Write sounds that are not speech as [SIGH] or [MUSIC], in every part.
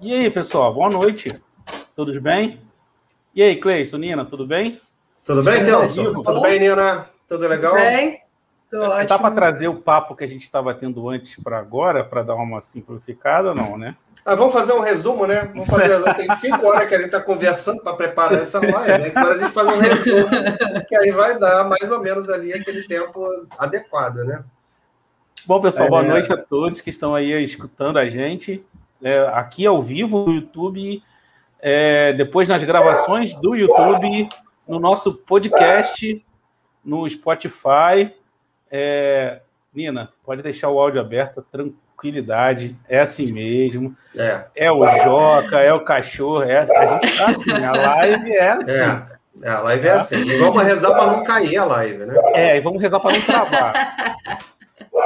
E aí, pessoal, boa noite. Tudo bem? E aí, Cleison, Nina, tudo bem? Tudo bem, Telson? Tudo bem, Nina? Tudo legal? Tudo bem. Dá para trazer o papo que a gente estava tendo antes para agora, para dar uma simplificada, não, né? Ah, vamos fazer um resumo, né? Vamos fazer. [LAUGHS] Tem cinco horas que a gente está conversando para preparar essa live. Né? Agora a gente faz um resumo, que aí vai dar mais ou menos ali aquele tempo adequado, né? Bom, pessoal, é... boa noite a todos que estão aí escutando a gente. É, aqui ao vivo no YouTube, é, depois nas gravações do YouTube, no nosso podcast, no Spotify. É, Nina, pode deixar o áudio aberto, tranquilidade, é assim mesmo. É, é o Joca, é o cachorro, é, a gente tá assim, a live é assim. É, é a live é assim. E vamos rezar para não cair a live, né? É, e vamos rezar para não travar. [LAUGHS]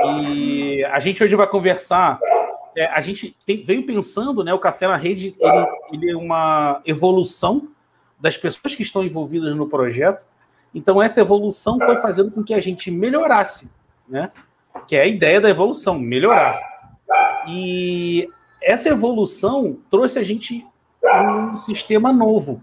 E a gente hoje vai conversar. É, a gente tem, veio pensando, né? O Café na Rede ele, ele é uma evolução das pessoas que estão envolvidas no projeto. Então, essa evolução foi fazendo com que a gente melhorasse, né? Que é a ideia da evolução, melhorar. E essa evolução trouxe a gente um sistema novo,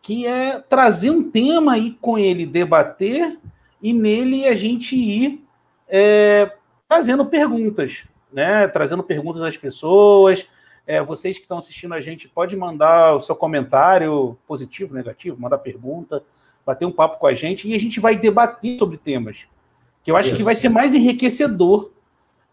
que é trazer um tema e com ele debater e nele a gente ir é, trazendo perguntas, né? Trazendo perguntas das pessoas. É, vocês que estão assistindo a gente, pode mandar o seu comentário positivo, negativo, mandar pergunta bater um papo com a gente e a gente vai debater sobre temas. Que eu acho Isso. que vai ser mais enriquecedor.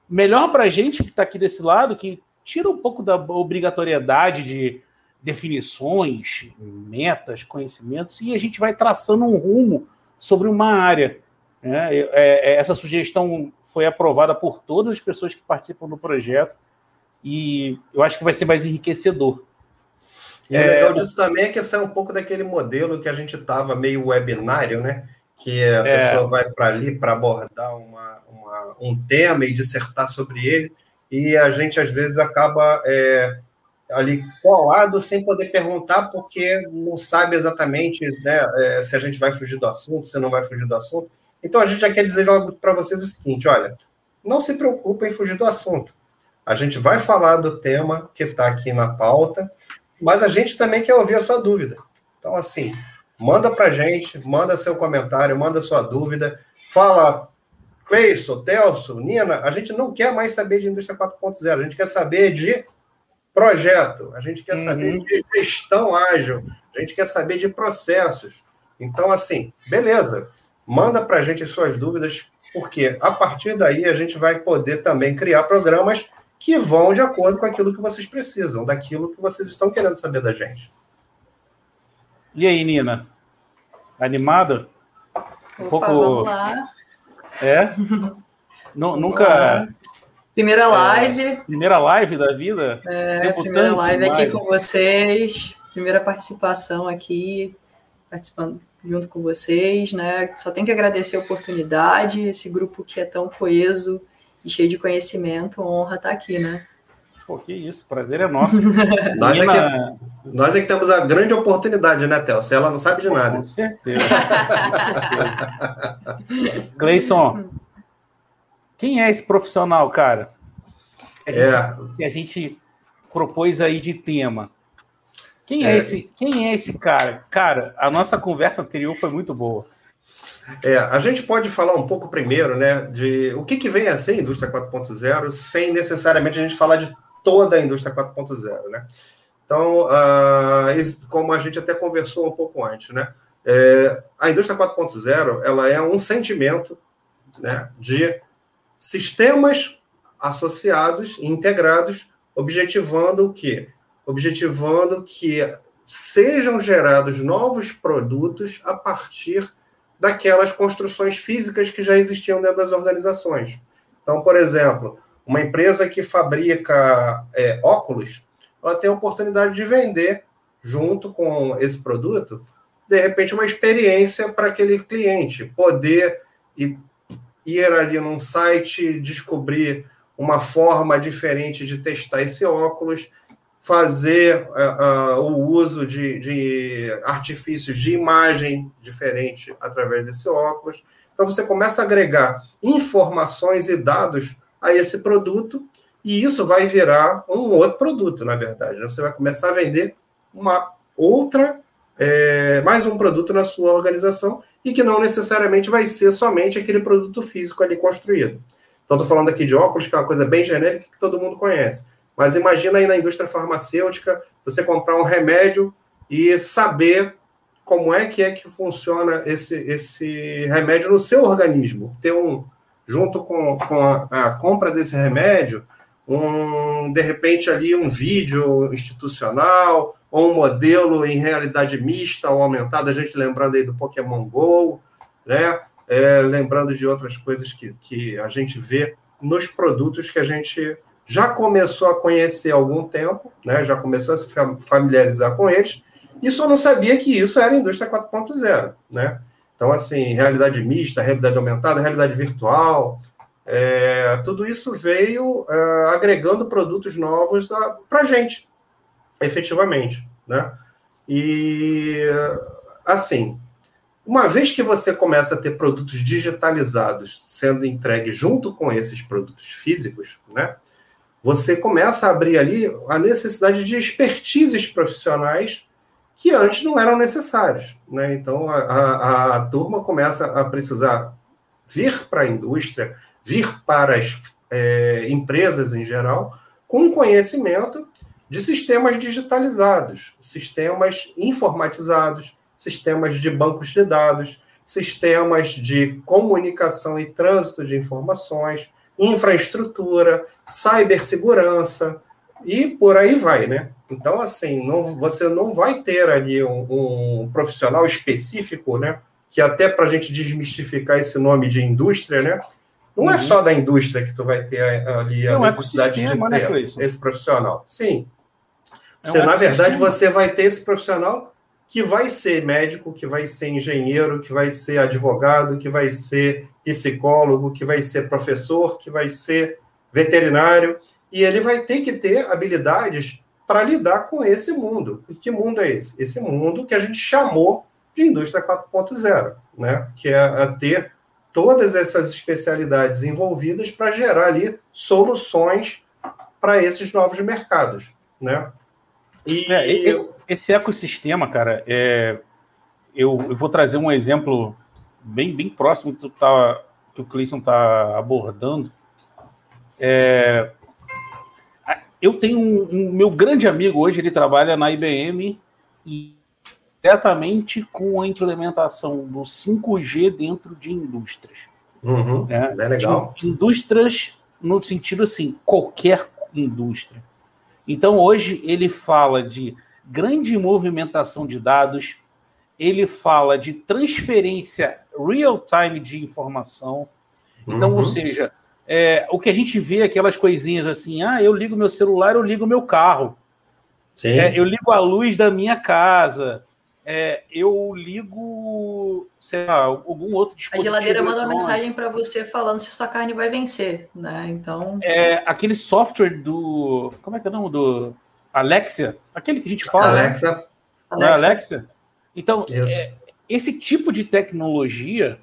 Melhor para a gente que está aqui desse lado, que tira um pouco da obrigatoriedade de definições, metas, conhecimentos, e a gente vai traçando um rumo sobre uma área. Né? É, é, essa sugestão foi aprovada por todas as pessoas que participam do projeto e eu acho que vai ser mais enriquecedor. E é... o legal disso também é que sai um pouco daquele modelo que a gente estava meio webinário, né? Que a é... pessoa vai para ali para abordar uma, uma, um tema e dissertar sobre ele, e a gente às vezes acaba é, ali colado sem poder perguntar, porque não sabe exatamente né, é, se a gente vai fugir do assunto, se não vai fugir do assunto. Então a gente já quer dizer logo para vocês o seguinte: olha, não se preocupem em fugir do assunto. A gente vai falar do tema que está aqui na pauta mas a gente também quer ouvir a sua dúvida. Então, assim, manda para a gente, manda seu comentário, manda sua dúvida, fala, Cleison, Telso, Nina, a gente não quer mais saber de indústria 4.0, a gente quer saber de projeto, a gente quer uhum. saber de gestão ágil, a gente quer saber de processos. Então, assim, beleza, manda para a gente as suas dúvidas, porque a partir daí a gente vai poder também criar programas que vão de acordo com aquilo que vocês precisam, daquilo que vocês estão querendo saber da gente. E aí, Nina? Animada? Um Opa, pouco. Vamos lá. É? nunca. Primeira é, live. É, primeira live da vida? É, primeira live aqui com vocês. Primeira participação aqui, participando junto com vocês, né? Só tenho que agradecer a oportunidade, esse grupo que é tão coeso e cheio de conhecimento, honra estar aqui, né? Pô, que isso, prazer é nosso. [LAUGHS] nós, Nina... é que, nós é que temos a grande oportunidade, né, Se Ela não sabe de nada. Com certeza. Gleison, quem é esse profissional, cara? Que a, gente, é. que a gente propôs aí de tema. Quem é, é, esse? Quem é esse cara? Cara, a nossa conversa anterior foi muito boa. É, a gente pode falar um pouco primeiro, né, de o que, que vem a ser a indústria 4.0, sem necessariamente a gente falar de toda a indústria 4.0, né? Então, uh, como a gente até conversou um pouco antes, né, é, a indústria 4.0 ela é um sentimento, né, de sistemas associados e integrados, objetivando o quê? Objetivando que sejam gerados novos produtos a partir daquelas construções físicas que já existiam dentro das organizações. Então, por exemplo, uma empresa que fabrica é, óculos, ela tem a oportunidade de vender, junto com esse produto, de repente, uma experiência para aquele cliente, poder ir, ali num site, descobrir uma forma diferente de testar esse óculos, fazer uh, uh, o uso de, de, artifícios de imagem diferente através desse óculos. Então, você começa a agregar informações e dados a esse produto E isso vai virar um outro produto, na verdade. Né? Você vai começar a vender uma outra, é, mais um produto na sua organização e que não necessariamente vai ser somente aquele produto físico ali construído. Então, estou falando aqui de óculos, que é uma coisa bem genérica que todo mundo conhece. Mas imagina aí na indústria farmacêutica você comprar um remédio e saber como é que é que funciona esse, esse remédio no seu organismo. Ter um, junto com, com a, a compra desse remédio, um, de repente ali um vídeo institucional ou um modelo em realidade mista ou aumentada, a gente lembrando aí do Pokémon GO, né? É, lembrando de outras coisas que, que a gente vê nos produtos que a gente já começou a conhecer há algum tempo, né? já começou a se familiarizar com eles, e só não sabia que isso era indústria 4.0. Né? Então, assim, realidade mista, realidade aumentada, realidade virtual, é, tudo isso veio é, agregando produtos novos para a gente, efetivamente. Né? E, assim, uma vez que você começa a ter produtos digitalizados sendo entregues junto com esses produtos físicos, né? Você começa a abrir ali a necessidade de expertises profissionais que antes não eram necessários. Né? Então, a, a, a turma começa a precisar vir para a indústria, vir para as é, empresas em geral, com conhecimento de sistemas digitalizados, sistemas informatizados, sistemas de bancos de dados, sistemas de comunicação e trânsito de informações, infraestrutura, cibersegurança e por aí vai, né? Então, assim, não, você não vai ter ali um, um profissional específico, né? Que até para a gente desmistificar esse nome de indústria, né? Não é uhum. é só da indústria que tu vai ter ali a não, é necessidade é de né, ter né, esse profissional. Sim. É você, um na verdade, você vai ter esse profissional que vai ser médico, que vai ser engenheiro, que vai ser advogado, que vai ser psicólogo, que vai ser professor, que vai ser veterinário, e ele vai ter que ter habilidades para lidar com esse mundo. E que mundo é esse? Esse mundo que a gente chamou de indústria 4.0, né? que é ter todas essas especialidades envolvidas para gerar ali soluções para esses novos mercados. Né? E, é, eu esse ecossistema, cara, é, eu, eu, vou trazer um exemplo bem, bem próximo que, tu tá, que o Cleison está abordando. É, eu tenho um, um, meu grande amigo hoje, ele trabalha na IBM e diretamente com a implementação do 5G dentro de indústrias. Uhum, né? É legal. De, indústrias no sentido assim, qualquer indústria. Então hoje ele fala de grande movimentação de dados, ele fala de transferência real-time de informação. Então, uhum. ou seja, é, o que a gente vê aquelas coisinhas assim, ah, eu ligo meu celular, eu ligo meu carro. É, eu ligo a luz da minha casa. É, eu ligo, sei lá, algum outro dispositivo. A geladeira manda uma mensagem para você falando se sua carne vai vencer, né? Então. É, aquele software do. Como é que é o nome do Alexia, aquele que a gente fala. Né? Alexa. Né? Alexa. Alexa. Então, é, esse tipo de tecnologia,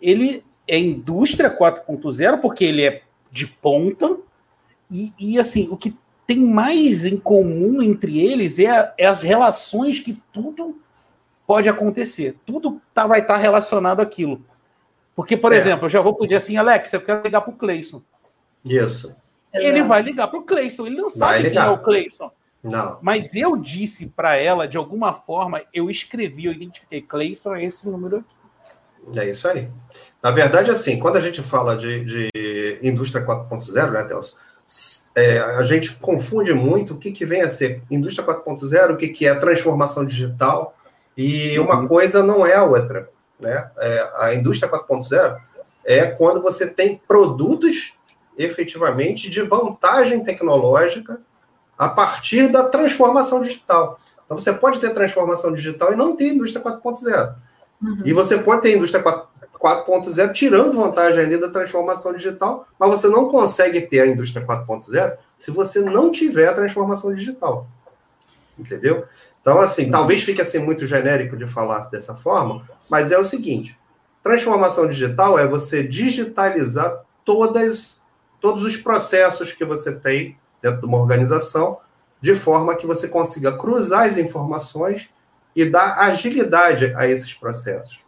ele é indústria 4.0, porque ele é de ponta, e, e, assim, o que tem mais em comum entre eles é, é as relações que tudo pode acontecer. Tudo tá, vai estar tá relacionado àquilo. Porque, por é. exemplo, eu já vou pedir assim, Alexa, eu quero ligar para o Cleison. Isso. Ele vai ligar para o Cleison. Ele não sabe quem é o Cleison. Não. Mas eu disse para ela, de alguma forma, eu escrevi, eu identifiquei, Cleison é esse número aqui. É isso aí. Na verdade, assim, quando a gente fala de, de indústria 4.0, né, Telso? É, a gente confunde muito o que, que vem a ser indústria 4.0, o que, que é transformação digital, e uma uhum. coisa não é a outra. Né? É, a indústria 4.0 é quando você tem produtos efetivamente de vantagem tecnológica a partir da transformação digital. Então, você pode ter transformação digital e não ter indústria 4.0. Uhum. E você pode ter indústria 4.0 tirando vantagem ali da transformação digital, mas você não consegue ter a indústria 4.0 se você não tiver a transformação digital. Entendeu? Então, assim, uhum. talvez fique assim muito genérico de falar dessa forma, mas é o seguinte: transformação digital é você digitalizar todas todos os processos que você tem dentro de uma organização, de forma que você consiga cruzar as informações e dar agilidade a esses processos.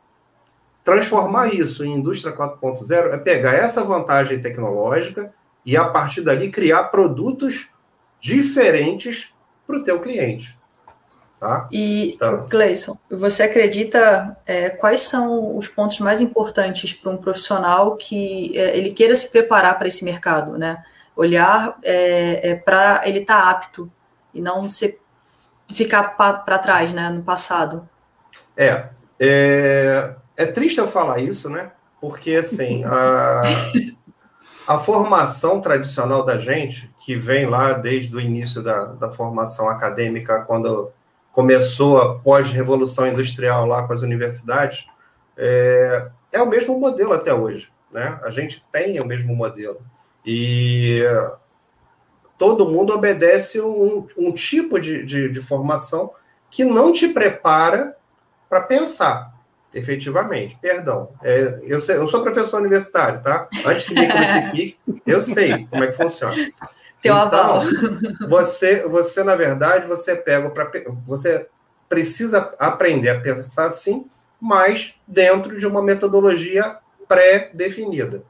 Transformar isso em indústria 4.0 é pegar essa vantagem tecnológica e, a partir dali, criar produtos diferentes para o teu cliente. Tá? E, então, Cleison, você acredita é, quais são os pontos mais importantes para um profissional que é, ele queira se preparar para esse mercado, né? Olhar é, é para ele estar tá apto e não se, ficar para trás, né, no passado. É, é, é triste eu falar isso, né? Porque, assim, a, a formação tradicional da gente, que vem lá desde o início da, da formação acadêmica, quando começou a pós-revolução industrial lá com as universidades, é, é o mesmo modelo até hoje. Né? A gente tem o mesmo modelo. E todo mundo obedece um, um tipo de, de, de, formação que não te prepara para pensar, efetivamente. Perdão. É, eu, sei, eu sou professor universitário, tá? Antes que me crucifique, eu sei como é que funciona. Teu então, aval. Você, você, na verdade, você pega para. Você precisa aprender a pensar assim, mas dentro de uma metodologia pré-definida.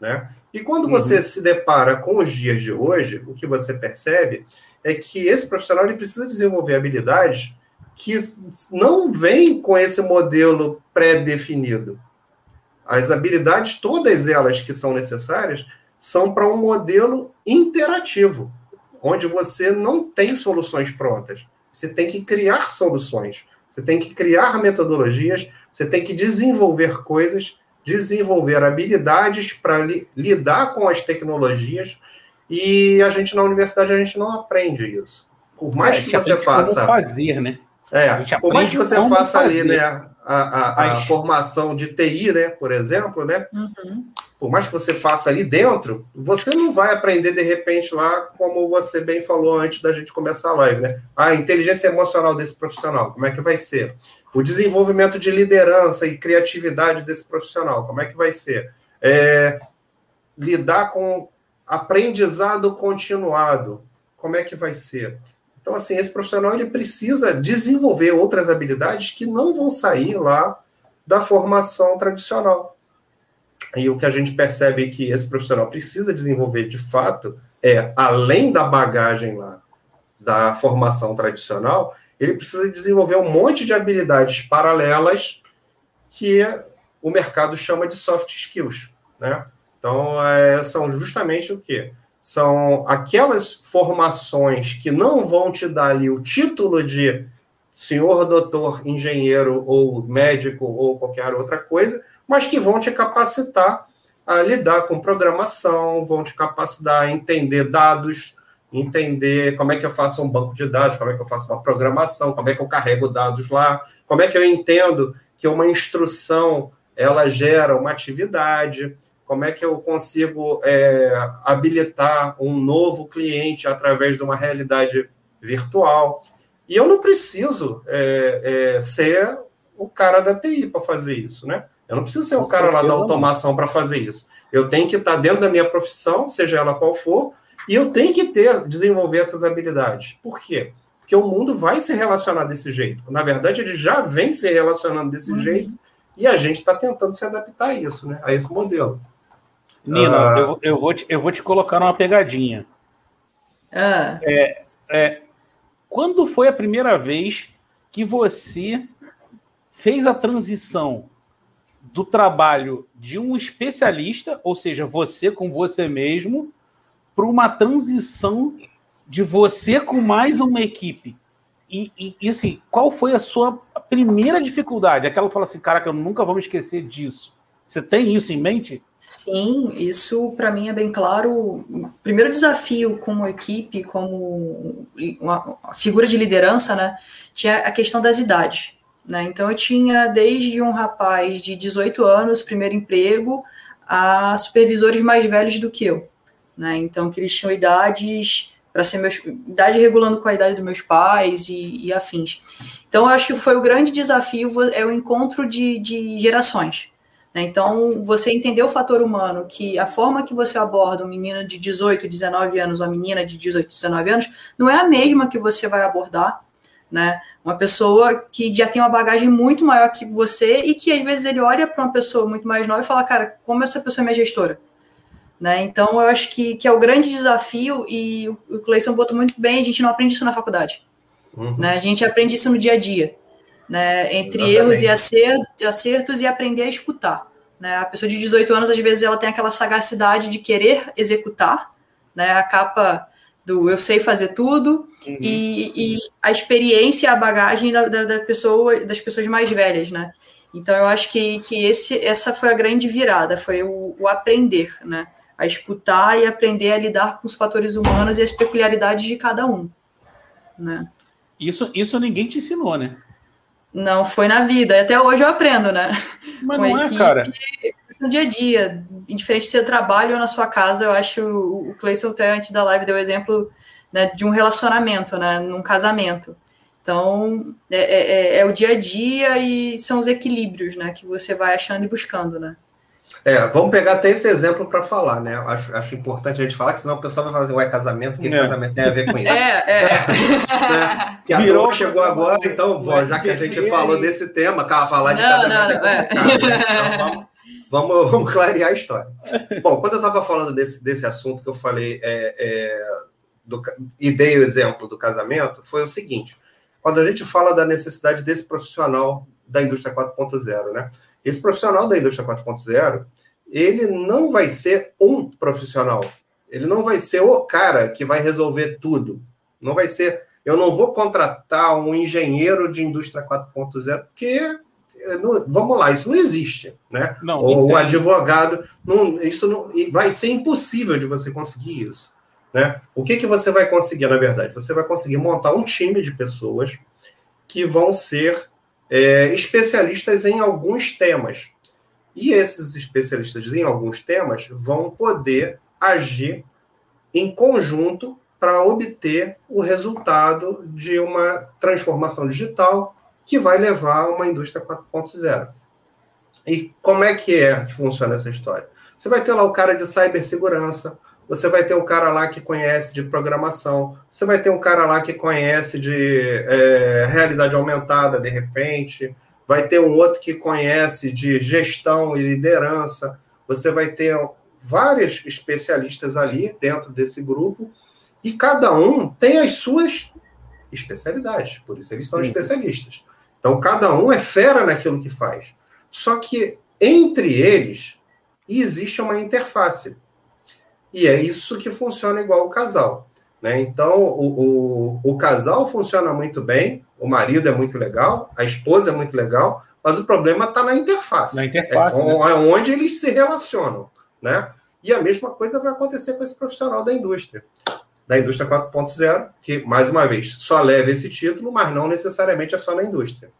Né? E quando uhum. você se depara com os dias de hoje, o que você percebe é que esse profissional ele precisa desenvolver habilidades que não vêm com esse modelo pré-definido. As habilidades, todas elas que são necessárias, são para um modelo interativo, onde você não tem soluções prontas. Você tem que criar soluções, você tem que criar metodologias, você tem que desenvolver coisas, desenvolver habilidades para li lidar com as tecnologias. E a gente na universidade a gente não aprende isso. Por mais é, que você faça. fazer, né? É, por mais que você faça fazer. ali, né, a, a, a formação de TI, né, por exemplo, né? Uhum por mais que você faça ali dentro, você não vai aprender de repente lá, como você bem falou antes da gente começar a live, né? A inteligência emocional desse profissional, como é que vai ser? O desenvolvimento de liderança e criatividade desse profissional, como é que vai ser? É, lidar com aprendizado continuado, como é que vai ser? Então, assim, esse profissional ele precisa desenvolver outras habilidades que não vão sair lá da formação tradicional. E o que a gente percebe que esse profissional precisa desenvolver de fato é, além da bagagem lá da formação tradicional, ele precisa desenvolver um monte de habilidades paralelas que o mercado chama de soft skills, né? Então, é, são justamente o quê? São aquelas formações que não vão te dar ali o título de senhor doutor, engenheiro ou médico ou qualquer outra coisa, mas que vão te capacitar a lidar com programação, vão te capacitar a entender dados, entender como é que eu faço um banco de dados, como é que eu faço uma programação, como é que eu carrego dados lá, como é que eu entendo que uma instrução ela gera uma atividade, como é que eu consigo é, habilitar um novo cliente através de uma realidade virtual. E eu não preciso é, é, ser o cara da TI para fazer isso, né? Eu não preciso ser o cara lá da automação para fazer isso. Eu tenho que estar dentro da minha profissão, seja ela qual for, e eu tenho que ter, desenvolver essas habilidades. Por quê? Porque o mundo vai se relacionar desse jeito. Na verdade, ele já vem se relacionando desse uhum. jeito, e a gente está tentando se adaptar a isso, né? A esse modelo. Nina, uh... eu, eu, vou te, eu vou te colocar numa pegadinha. Ah. É, é, quando foi a primeira vez que você fez a transição do trabalho de um especialista, ou seja, você com você mesmo, para uma transição de você com mais uma equipe. E, e, e, assim, qual foi a sua primeira dificuldade? Aquela que fala assim, cara, que eu nunca vou me esquecer disso. Você tem isso em mente? Sim, isso para mim é bem claro. O primeiro desafio como equipe, como uma figura de liderança, né, tinha a questão das idades. Né? Então, eu tinha desde um rapaz de 18 anos, primeiro emprego, a supervisores mais velhos do que eu. Né? Então, que eles tinham idades para ser meus idade regulando com a idade dos meus pais e, e, afins. Então, eu acho que foi o grande desafio é o encontro de, de gerações. Né? Então, você entender o fator humano, que a forma que você aborda um menino de 18, 19 anos, uma menina de 18, 19 anos, não é a mesma que você vai abordar, né? Uma pessoa que já tem uma bagagem muito maior que você e que às vezes ele olha para uma pessoa muito mais nova e fala, cara, como essa pessoa é minha gestora? Né? Então, eu acho que, que é o grande desafio e o Cleison botou muito bem, a gente não aprende isso na faculdade. Uhum. Né? A gente aprende isso no dia a dia né, entre Exatamente. erros e acertos e aprender a escutar. Né? A pessoa de 18 anos, às vezes, ela tem aquela sagacidade de querer executar, né? a capa do eu sei fazer tudo, uhum. e, e, a experiência, a bagagem da, da, da, pessoa, das pessoas mais velhas, né? Então eu acho que, que esse, essa foi a grande virada, foi o, o aprender, né? A escutar e aprender a lidar com os fatores humanos e as peculiaridades de cada um, né? Isso, isso ninguém te ensinou, né? Não foi na vida. E até hoje eu aprendo, né? Mas não é, cara. No dia a dia, indiferente se você trabalha ou na sua casa, eu acho o Cleison até antes da live deu exemplo né, de um relacionamento, né? Num casamento. Então, é, é, é, é o dia a dia e são os equilíbrios, né? Que você vai achando e buscando, né? É, vamos pegar até esse exemplo para falar, né? Acho, acho importante a gente falar, que senão o pessoal vai falar assim, ué, casamento, o que é. casamento tem a ver com isso? [LAUGHS] É, é. [LAUGHS] é. Que a Virou, chegou agora, então, já que a gente falou desse tema, falar de não, casamento não, é, é. Então, vamos, vamos, [LAUGHS] vamos, clarear a história. Bom, quando eu estava falando desse, desse assunto que eu falei é, é, do, e dei o exemplo do casamento, foi o seguinte, quando a gente fala da necessidade desse profissional da indústria 4.0, né? Esse profissional da indústria 4.0, ele não vai ser um profissional. Ele não vai ser o cara que vai resolver tudo. Não vai ser. Eu não vou contratar um engenheiro de indústria 4.0, porque eh, não, vamos lá, isso não existe, né? Não, Ou um advogado, não, isso não, vai ser impossível de você conseguir isso, né? O que que você vai conseguir na verdade? Você vai conseguir montar um time de pessoas que vão ser é, especialistas em alguns temas. E esses especialistas em alguns temas vão poder agir em conjunto para obter o resultado de uma transformação digital que vai levar a uma indústria 4.0. E como é que é que funciona essa história? Você vai ter lá o cara de cibersegurança, você vai ter um cara lá que conhece de programação, você vai ter um cara lá que conhece de é, realidade aumentada, de repente, vai ter um outro que conhece de gestão e liderança, você vai ter vários especialistas ali dentro desse grupo, e cada um tem as suas especialidades, por isso eles são Sim. especialistas. Então, cada um é fera naquilo que faz. Só que entre eles existe uma interface. E é isso que funciona igual o casal. Né? Então, o, o, o casal funciona muito bem, o marido é muito legal, a esposa é muito legal, mas o problema está na interface. Na interface. É, né? é onde eles se relacionam. Né? E a mesma coisa vai acontecer com esse profissional da indústria, da indústria 4.0, que, mais uma vez, só leva esse título, mas não necessariamente é só na indústria.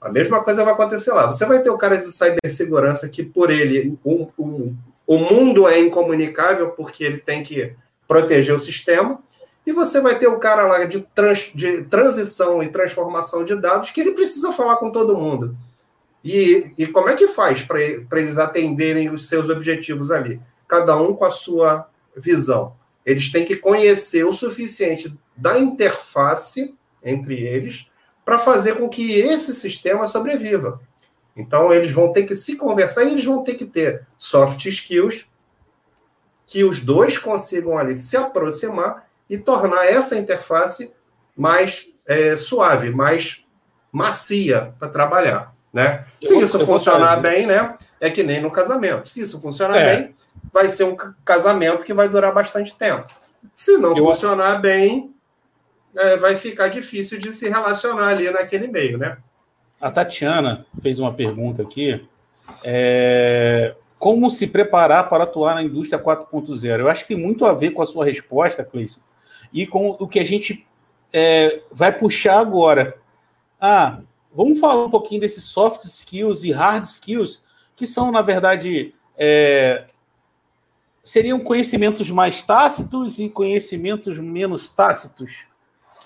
A mesma coisa vai acontecer lá. Você vai ter o cara de cibersegurança que, por ele, um, um, o mundo é incomunicável porque ele tem que proteger o sistema. E você vai ter o cara lá de, trans, de transição e transformação de dados que ele precisa falar com todo mundo. E, e como é que faz para eles atenderem os seus objetivos ali? Cada um com a sua visão. Eles têm que conhecer o suficiente da interface entre eles para fazer com que esse sistema sobreviva. Então, eles vão ter que se conversar e eles vão ter que ter soft skills que os dois consigam ali se aproximar e tornar essa interface mais é, suave, mais macia para trabalhar. Né? Se isso funcionar bem, né, é que nem no casamento. Se isso funcionar é. bem, vai ser um casamento que vai durar bastante tempo. Se não eu funcionar bem, é, vai ficar difícil de se relacionar ali naquele meio, né? A Tatiana fez uma pergunta aqui. É, como se preparar para atuar na indústria 4.0? Eu acho que tem muito a ver com a sua resposta, Cleison, e com o que a gente é, vai puxar agora. Ah, vamos falar um pouquinho desses soft skills e hard skills, que são, na verdade, é, seriam conhecimentos mais tácitos e conhecimentos menos tácitos.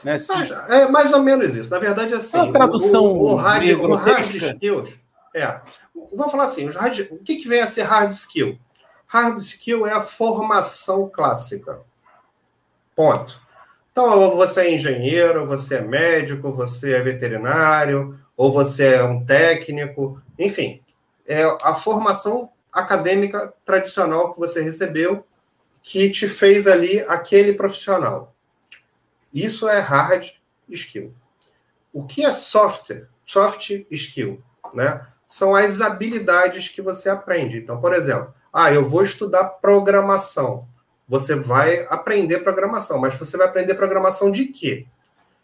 Né? Mas, é mais ou menos isso. Na verdade, assim. A tradução o, o, hard, o hard skills. É. Vamos falar assim, hard, o que, que vem a ser hard skill? Hard skill é a formação clássica. Ponto. Então, você é engenheiro, você é médico, você é veterinário, ou você é um técnico, enfim, é a formação acadêmica tradicional que você recebeu que te fez ali aquele profissional. Isso é hard skill. O que é software? Soft skill, né? São as habilidades que você aprende. Então, por exemplo, ah, eu vou estudar programação. Você vai aprender programação, mas você vai aprender programação de quê?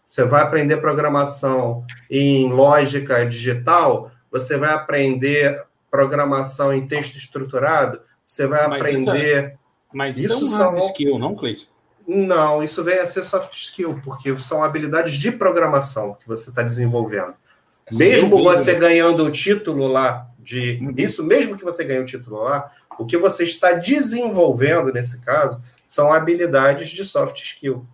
Você vai aprender programação em lógica digital? Você vai aprender programação em texto estruturado? Você vai mas aprender. Isso é, mas isso, isso é um hard são... skill, não, Cleiton? Não, isso vem a ser soft skill, porque são habilidades de programação que você está desenvolvendo. Assim, mesmo você ganhando o título lá de. Uhum. Isso, mesmo que você ganhe o título lá, o que você está desenvolvendo nesse caso são habilidades de soft skill.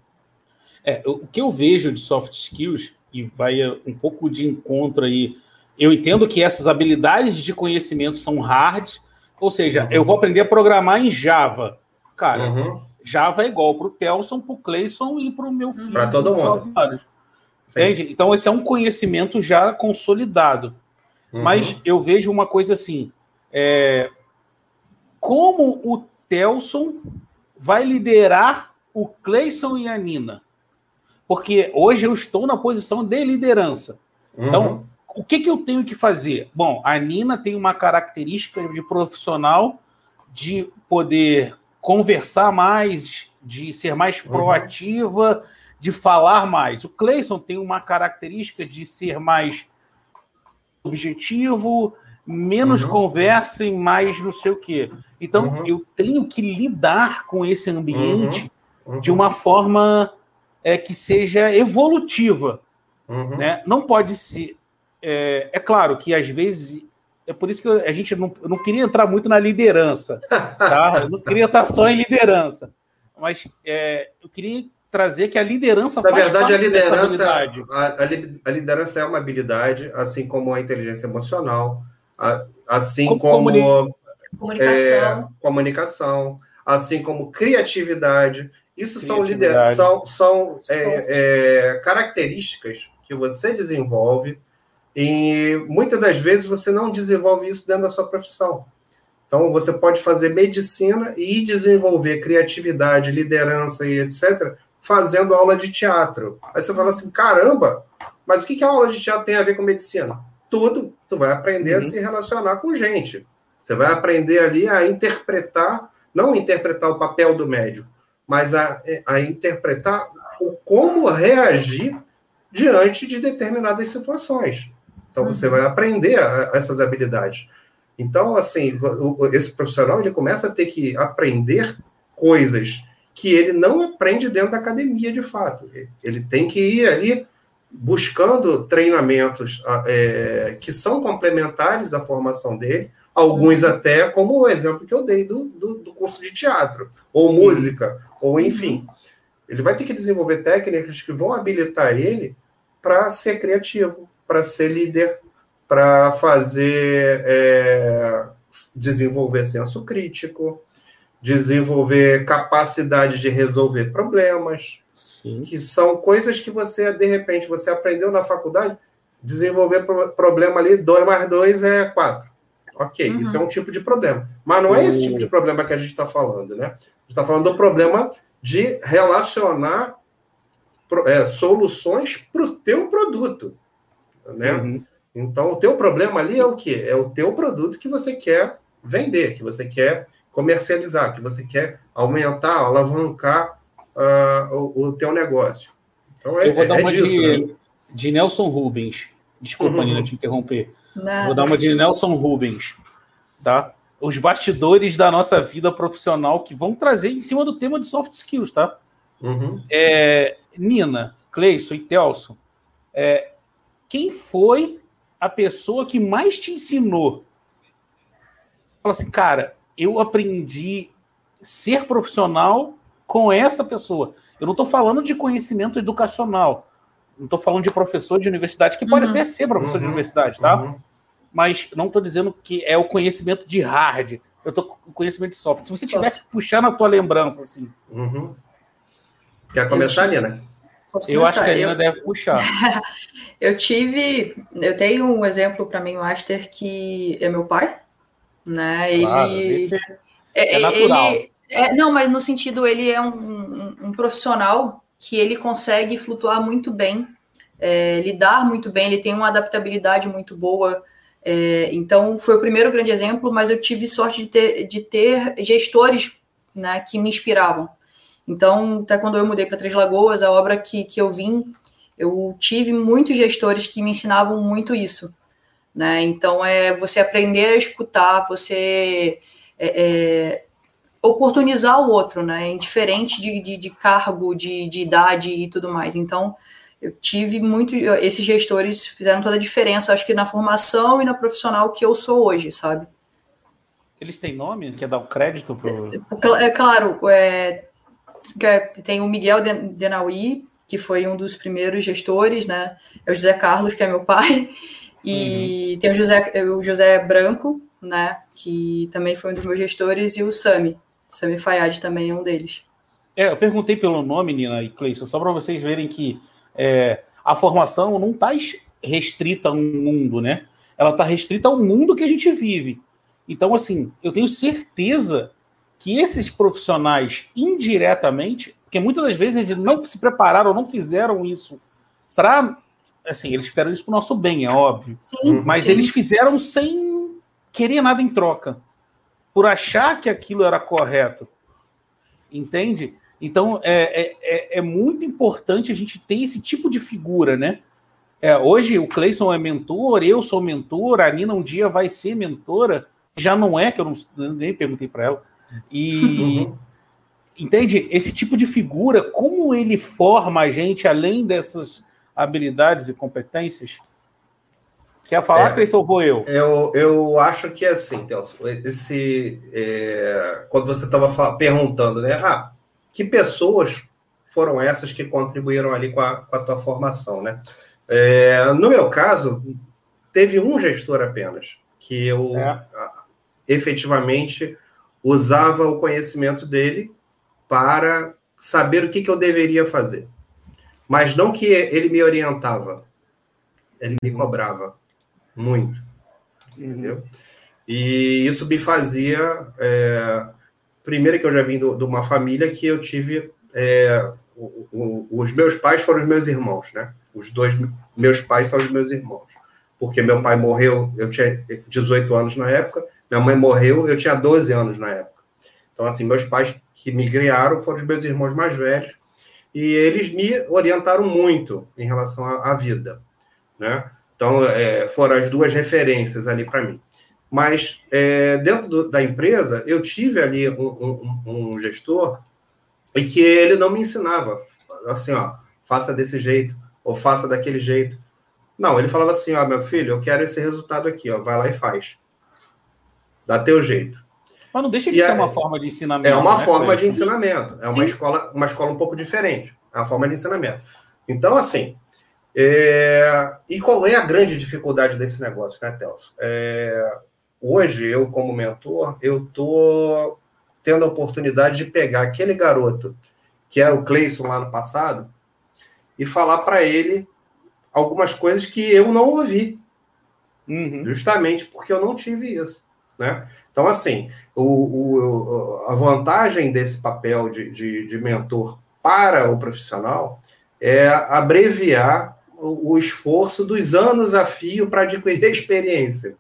É, o que eu vejo de soft skills, e vai um pouco de encontro aí, eu entendo que essas habilidades de conhecimento são hard, ou seja, uhum. eu vou aprender a programar em Java. Cara, uhum. Java é igual para o Telson, para o Clayson e para o meu filho. Para todo mundo. Entende? Então, esse é um conhecimento já consolidado. Uhum. Mas eu vejo uma coisa assim: é, como o Telson vai liderar o Clayson e a Nina? Porque hoje eu estou na posição de liderança. Então, uhum. o que, que eu tenho que fazer? Bom, a Nina tem uma característica de profissional de poder conversar mais, de ser mais uhum. proativa, de falar mais. O Cleison tem uma característica de ser mais objetivo, menos uhum. conversa e mais não sei o quê. Então, uhum. eu tenho que lidar com esse ambiente uhum. de uma forma é, que seja evolutiva. Uhum. Né? Não pode ser. É, é claro que às vezes é por isso que a gente não, não queria entrar muito na liderança, tá? Eu não queria estar só em liderança, mas é, eu queria trazer que a liderança na verdade a liderança a, a, liderança é uma habilidade assim como a inteligência emocional a, assim como, como comunicação. É, comunicação. assim como criatividade. Isso são, são, são é, é, características que você desenvolve e muitas das vezes você não desenvolve isso dentro da sua profissão. Então, você pode fazer medicina e desenvolver criatividade, liderança e etc., fazendo aula de teatro. Aí você fala assim: caramba, mas o que a aula de teatro tem a ver com medicina? Tudo. Tu vai aprender uhum. a se relacionar com gente. Você vai aprender ali a interpretar, não interpretar o papel do médico, mas a, a interpretar o como reagir diante de determinadas situações. Então, você vai aprender a, a essas habilidades. Então, assim, esse profissional ele começa a ter que aprender coisas que ele não aprende dentro da academia, de fato. Ele tem que ir ali buscando treinamentos é, que são complementares à formação dele, alguns até, como o exemplo que eu dei do, do, do curso de teatro, ou música, ou enfim. Ele vai ter que desenvolver técnicas que vão habilitar ele para ser criativo, para ser líder, para fazer é, desenvolver senso crítico, desenvolver capacidade de resolver problemas, Sim. que são coisas que você de repente você aprendeu na faculdade, desenvolver problema ali, 2 mais 2 é 4. Ok, uhum. isso é um tipo de problema. Mas não é esse tipo de problema que a gente está falando, né? A gente está falando do problema de relacionar é, soluções para o teu produto né? Uhum. Então, o teu problema ali é o quê? É o teu produto que você quer vender, que você quer comercializar, que você quer aumentar, alavancar uh, o, o, teu negócio. Então, é, Eu vou dar é uma disso, de, né? de Nelson Rubens. Desculpa, uhum. Nina, te interromper. Nada. Vou dar uma de Nelson Rubens, tá? Os bastidores da nossa vida profissional que vão trazer em cima do tema de soft skills, tá? Uhum. É, Nina, Cleison e Telson, é, quem foi a pessoa que mais te ensinou? Fala assim, cara, eu aprendi ser profissional com essa pessoa. Eu não estou falando de conhecimento educacional. Não estou falando de professor de universidade, que pode uhum. até ser professor uhum. de universidade, tá? Uhum. mas não estou dizendo que é o conhecimento de hard. Eu estou com conhecimento de software. Se você tivesse que puxar na tua lembrança, assim. Uhum. Quer começar, eu, Nina? Eu acho que a Nina eu, deve puxar. [LAUGHS] eu tive. Eu tenho um exemplo para mim, Master, que é meu pai. Né? Claro, ele. É, é, natural. Ele, é, não, mas no sentido, ele é um, um, um, profissional que ele consegue flutuar muito bem, é, lidar muito bem, ele tem uma adaptabilidade muito boa. É, então, foi o primeiro grande exemplo, mas eu tive sorte de ter, de ter gestores né, que me inspiravam. Então, até quando eu mudei para Três Lagoas, a obra que, que eu vim, eu tive muitos gestores que me ensinavam muito isso. Né? Então, é você aprender a escutar, você é, é, oportunizar o outro, né? Indiferente de, de, de cargo, de, de idade e tudo mais. Então, eu tive muito. Esses gestores fizeram toda a diferença, acho que na formação e na profissional que eu sou hoje, sabe? Eles têm nome? Quer dar o um crédito pro. É, é claro, é, tem o Miguel Denaui, que foi um dos primeiros gestores, né? É o José Carlos, que é meu pai, e uhum. tem o José, o José Branco, né? Que também foi um dos meus gestores, e o Sami. Sami Fayad também é um deles. É, eu perguntei pelo nome, Nina e Cleison, só para vocês verem que é, a formação não está restrita a um mundo, né? Ela está restrita ao mundo que a gente vive. Então, assim, eu tenho certeza que esses profissionais indiretamente, porque muitas das vezes eles não se prepararam, não fizeram isso para. Assim, eles fizeram isso para o nosso bem, é óbvio. Sim, mas sim. eles fizeram sem querer nada em troca, por achar que aquilo era correto. Entende? Então é, é, é, é muito importante a gente ter esse tipo de figura, né? É, hoje o Cleison é mentor, eu sou mentor, a Nina um dia vai ser mentora, já não é, que eu não, nem perguntei para ela. E uhum. entende? Esse tipo de figura, como ele forma a gente além dessas habilidades e competências? Quer falar, é, Cleiton, ou vou eu? eu? Eu acho que é assim, Telso. Esse, é, quando você estava perguntando, né? Ah, que pessoas foram essas que contribuíram ali com a, com a tua formação, né? É, no meu caso, teve um gestor apenas que eu é. efetivamente usava o conhecimento dele para saber o que, que eu deveria fazer. Mas não que ele me orientava, ele me cobrava muito, entendeu? E isso me fazia. É, primeiro, que eu já vim de uma família que eu tive. É, o, o, os meus pais foram os meus irmãos, né? Os dois meus pais são os meus irmãos. Porque meu pai morreu, eu tinha 18 anos na época, minha mãe morreu, eu tinha 12 anos na época. Então, assim, meus pais que me criaram foram os meus irmãos mais velhos e eles me orientaram muito em relação à, vida, né? Então, é, foram as duas referências ali para mim. Mas, é, dentro do, da empresa, eu tive ali um, um, um gestor e que ele não me ensinava, assim, ó, faça desse jeito, ou faça daquele jeito. Não, ele falava assim, ó, meu filho, eu quero esse resultado aqui, ó, vai lá e faz. Dá teu jeito. Mas não deixa de e ser é, uma forma de ensinamento. É uma né, forma de ensinamento. É uma escola, uma escola um pouco diferente. É uma forma de ensinamento. Então, assim, é... e qual é a grande dificuldade desse negócio, né, Telso? É... Hoje, eu, como mentor, eu tô tendo a oportunidade de pegar aquele garoto que era o Cleison lá no passado e falar para ele algumas coisas que eu não ouvi. Uhum. Justamente porque eu não tive isso. Né? Então, assim, o, o, a vantagem desse papel de, de, de, mentor para o profissional é abreviar o, o esforço dos anos a fio para adquirir [LAUGHS] experiência.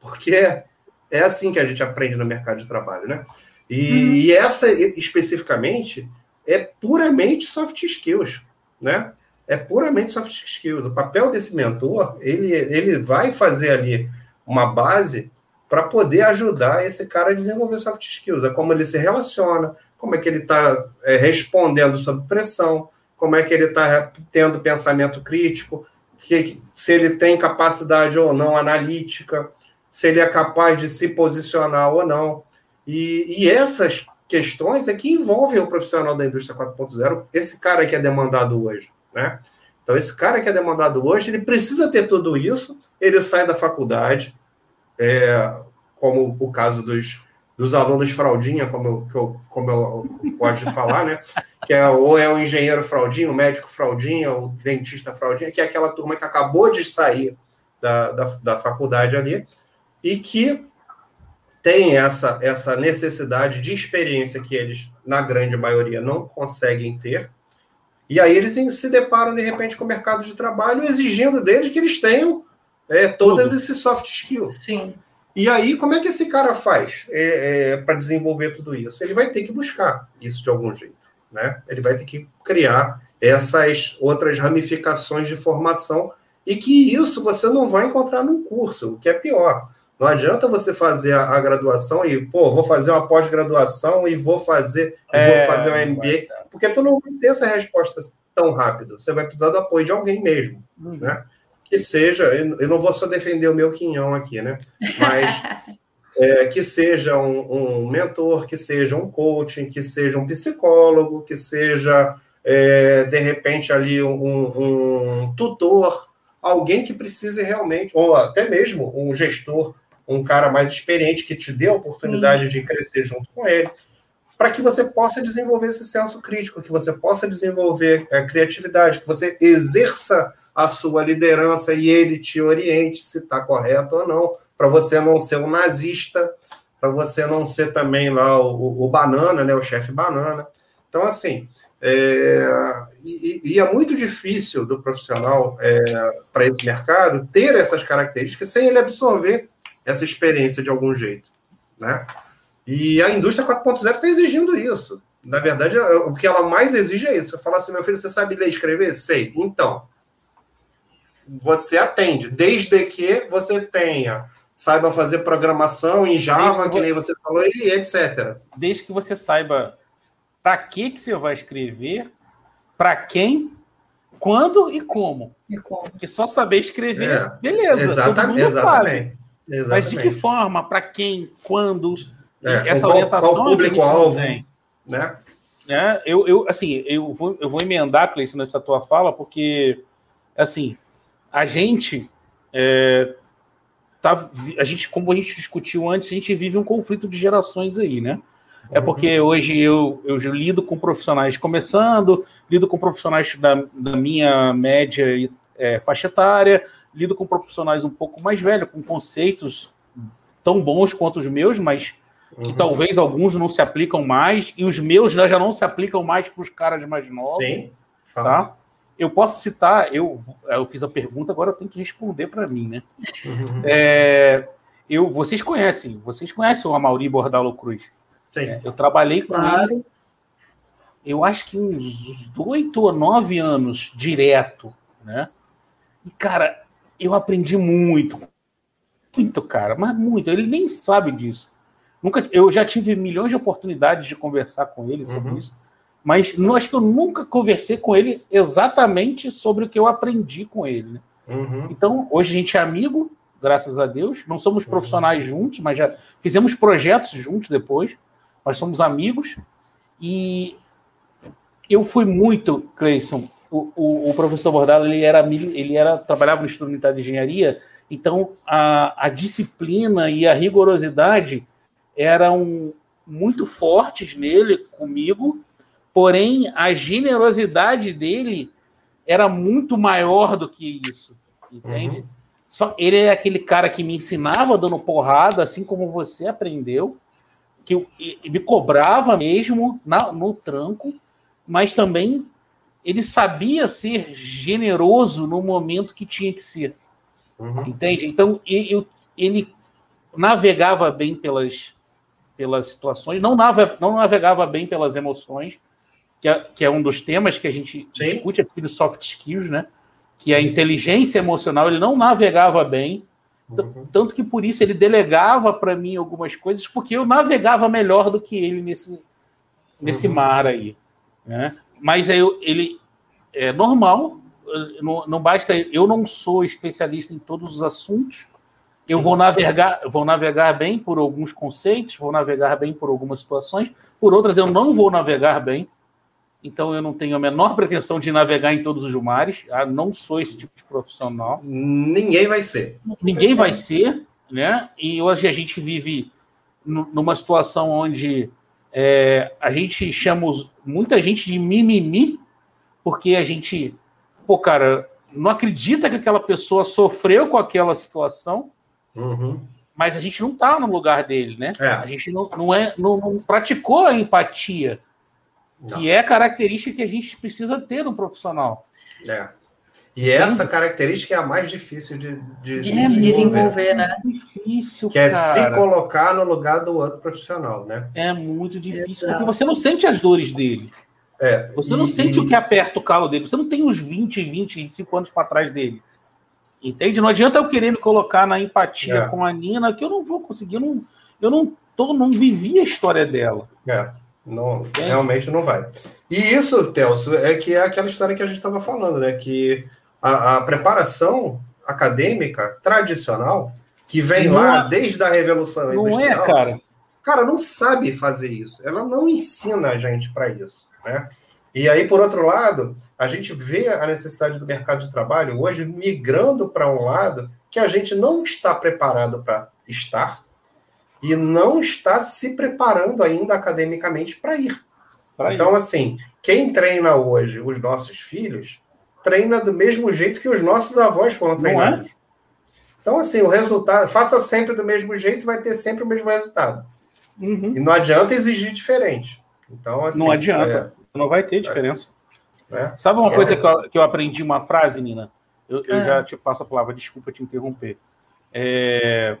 Porque é assim que a gente aprende no mercado de trabalho, né? E, uhum. e essa, especificamente, é puramente soft skills, né? É puramente soft skills. O papel desse mentor, ele, ele vai fazer ali uma base para poder ajudar esse cara a desenvolver soft skills. É como ele se relaciona, como é que ele está é, respondendo sob pressão, como é que ele está tendo pensamento crítico, que, se ele tem capacidade ou não analítica, se ele é capaz de se posicionar ou não. E, e essas questões é que envolvem o profissional da indústria 4.0, esse cara que é demandado hoje. Né? Então, esse cara que é demandado hoje, ele precisa ter tudo isso, ele sai da faculdade, é, como o caso dos, dos alunos fraldinha, como eu, que eu, como eu gosto de falar, né? Que é, ou é o engenheiro fraldinha, o médico fraldinha, o dentista fraldinha, que é aquela turma que acabou de sair da, da, da faculdade ali, e que tem essa, essa necessidade de experiência que eles, na grande maioria, não conseguem ter, e aí eles se deparam, de repente, com o mercado de trabalho exigindo deles que eles tenham é, todas esses soft skills. Sim. E aí, como é que esse cara faz é, é, para desenvolver tudo isso? Ele vai ter que buscar isso de algum jeito. Né? Ele vai ter que criar essas outras ramificações de formação e que isso você não vai encontrar num curso, o que é pior. Não adianta você fazer a, a graduação e, pô, vou fazer uma pós-graduação e vou fazer, é, vou fazer um MBA, porque tu não vai ter essa resposta tão rápido. Você vai precisar do apoio de alguém mesmo, uhum. né? Que seja, eu não vou só defender o meu quinhão aqui, né? Mas [LAUGHS] é, que seja um, um, mentor, que seja um coaching, que seja um psicólogo, que seja, é, de repente, ali um, um tutor, alguém que precise realmente, ou até mesmo um gestor um cara mais experiente que te dê a oportunidade Sim. de crescer junto com ele, para que você possa desenvolver esse senso crítico, que você possa desenvolver a é, criatividade, que você exerça a sua liderança e ele te oriente se está correto ou não, para você não ser um nazista, para você não ser também lá o, o banana, né, o chefe banana. Então, assim, é, e, e, é muito difícil do profissional é, para esse mercado ter essas características sem ele absorver essa experiência de algum jeito, né? E a indústria 4.0 está exigindo isso. Na verdade, o que ela mais exige é isso. Falar assim, meu filho, você sabe ler e escrever? Sei. Então, você atende, desde que você tenha, saiba fazer programação em Java, que, que nem você falou, e etc. Desde que você saiba para que, que você vai escrever, para quem, quando e como. E como. Porque só saber escrever, é, beleza. Exatamente. exatamente. Sabe. Exatamente. Mas de que forma, para quem, quando, é, essa qual, orientação. Qual público-alvo, né? É, eu, eu, assim, eu vou, eu vou emendar, Cleiton, nessa tua fala, porque, assim, a gente, é, tá, a gente, como a gente discutiu antes, a gente vive um conflito de gerações aí, né? É uhum. porque hoje eu, eu lido com profissionais começando, lido com profissionais da, da minha média é, faixa etária, lido com profissionais um pouco mais velhos, com conceitos tão bons quanto os meus, mas que uhum. talvez alguns não se aplicam mais, e os meus já não se aplicam mais para os caras mais novos. Sim. Tá? Eu posso citar, eu, eu fiz a pergunta, agora eu tenho que responder para mim, né? Uhum. É, eu, vocês conhecem, vocês conhecem o Amauri Bordalo Cruz. Sim. É, eu trabalhei com claro. ele, eu acho que uns oito ou nove anos direto, né? E, cara, eu aprendi muito. Muito, cara, mas muito. Ele nem sabe disso. Nunca, eu já tive milhões de oportunidades de conversar com ele sobre uhum. isso, mas não, acho que eu nunca conversei com ele exatamente sobre o que eu aprendi com ele. Né? Uhum. Então, hoje a gente é amigo, graças a Deus. Não somos uhum. profissionais uhum. juntos, mas já fizemos projetos juntos depois. Nós somos amigos. E eu fui muito, Cleison, o, o, o, professor Bordalo ele era, ele era trabalhava no Instituto Militar de Engenharia, então a, a disciplina e a rigorosidade eram muito fortes nele, comigo, porém a generosidade dele era muito maior do que isso, entende? Uhum. Só ele é aquele cara que me ensinava dando porrada, assim como você aprendeu, que eu, me cobrava mesmo na, no tranco, mas também ele sabia ser generoso no momento que tinha que ser. Uhum. Entende? Então, ele, ele navegava bem pelas, pelas situações, não, navegava, não navegava bem pelas emoções, que é, que é um dos temas que a gente Sim. discute aqui de soft skills, né? Que a inteligência emocional, ele não navegava bem, uhum. tanto que por isso ele delegava para mim algumas coisas, porque eu navegava melhor do que ele nesse, nesse uhum. mar aí. Né? Mas aí ele é normal, não, não basta. Eu não sou especialista em todos os assuntos. Eu vou navegar, vou navegar bem por alguns conceitos, vou navegar bem por algumas situações, por outras eu não vou navegar bem. Então eu não tenho a menor [LAUGHS] pretensão de navegar em todos os mares. Ah, não sou esse tipo de profissional. Ninguém vai ser. Ninguém vai ser, né? E hoje a gente vive numa situação onde é, a gente chama muita gente de mimimi, porque a gente, pô, cara, não acredita que aquela pessoa sofreu com aquela situação, uhum. mas a gente não está no lugar dele, né? É. A gente não, não, é, não, não praticou a empatia não. Que é característica que a gente precisa ter no profissional. É. E essa característica é a mais difícil de, de, de desenvolver. desenvolver, né? É difícil, que cara. é se colocar no lugar do outro profissional, né? É muito difícil, Exato. porque você não sente as dores dele. É, você não sente e... o que aperta o calo dele. Você não tem os 20, 20, 25 anos para trás dele. Entende? Não adianta eu querer me colocar na empatia é. com a Nina, que eu não vou conseguir. Eu não, eu não, tô, não vivi a história dela. É. Não, é. realmente não vai. E isso, Telso, é que é aquela história que a gente estava falando, né? Que a, a, preparação acadêmica tradicional, que vem não lá é, desde a Revolução Não é, cara. Cara, não sabe fazer isso. Ela não ensina a gente para isso, né? E aí, por outro lado, a gente vê a necessidade do mercado de trabalho hoje migrando para um lado que a gente não está preparado para estar, e não está se preparando ainda academicamente para ir. Pra então, ir. assim, quem treina hoje os nossos filhos treina do mesmo jeito que os nossos avós foram é? treinados. É? Então, assim, o resultado, faça sempre do mesmo jeito, vai ter sempre o mesmo resultado. Uhum. E não adianta exigir diferente. Então, assim, não adianta, é, não vai ter diferença. É. Sabe uma coisa que eu, que eu, aprendi, uma frase, Nina? Eu, eu é. já te passo a palavra, desculpa te interromper. É, é,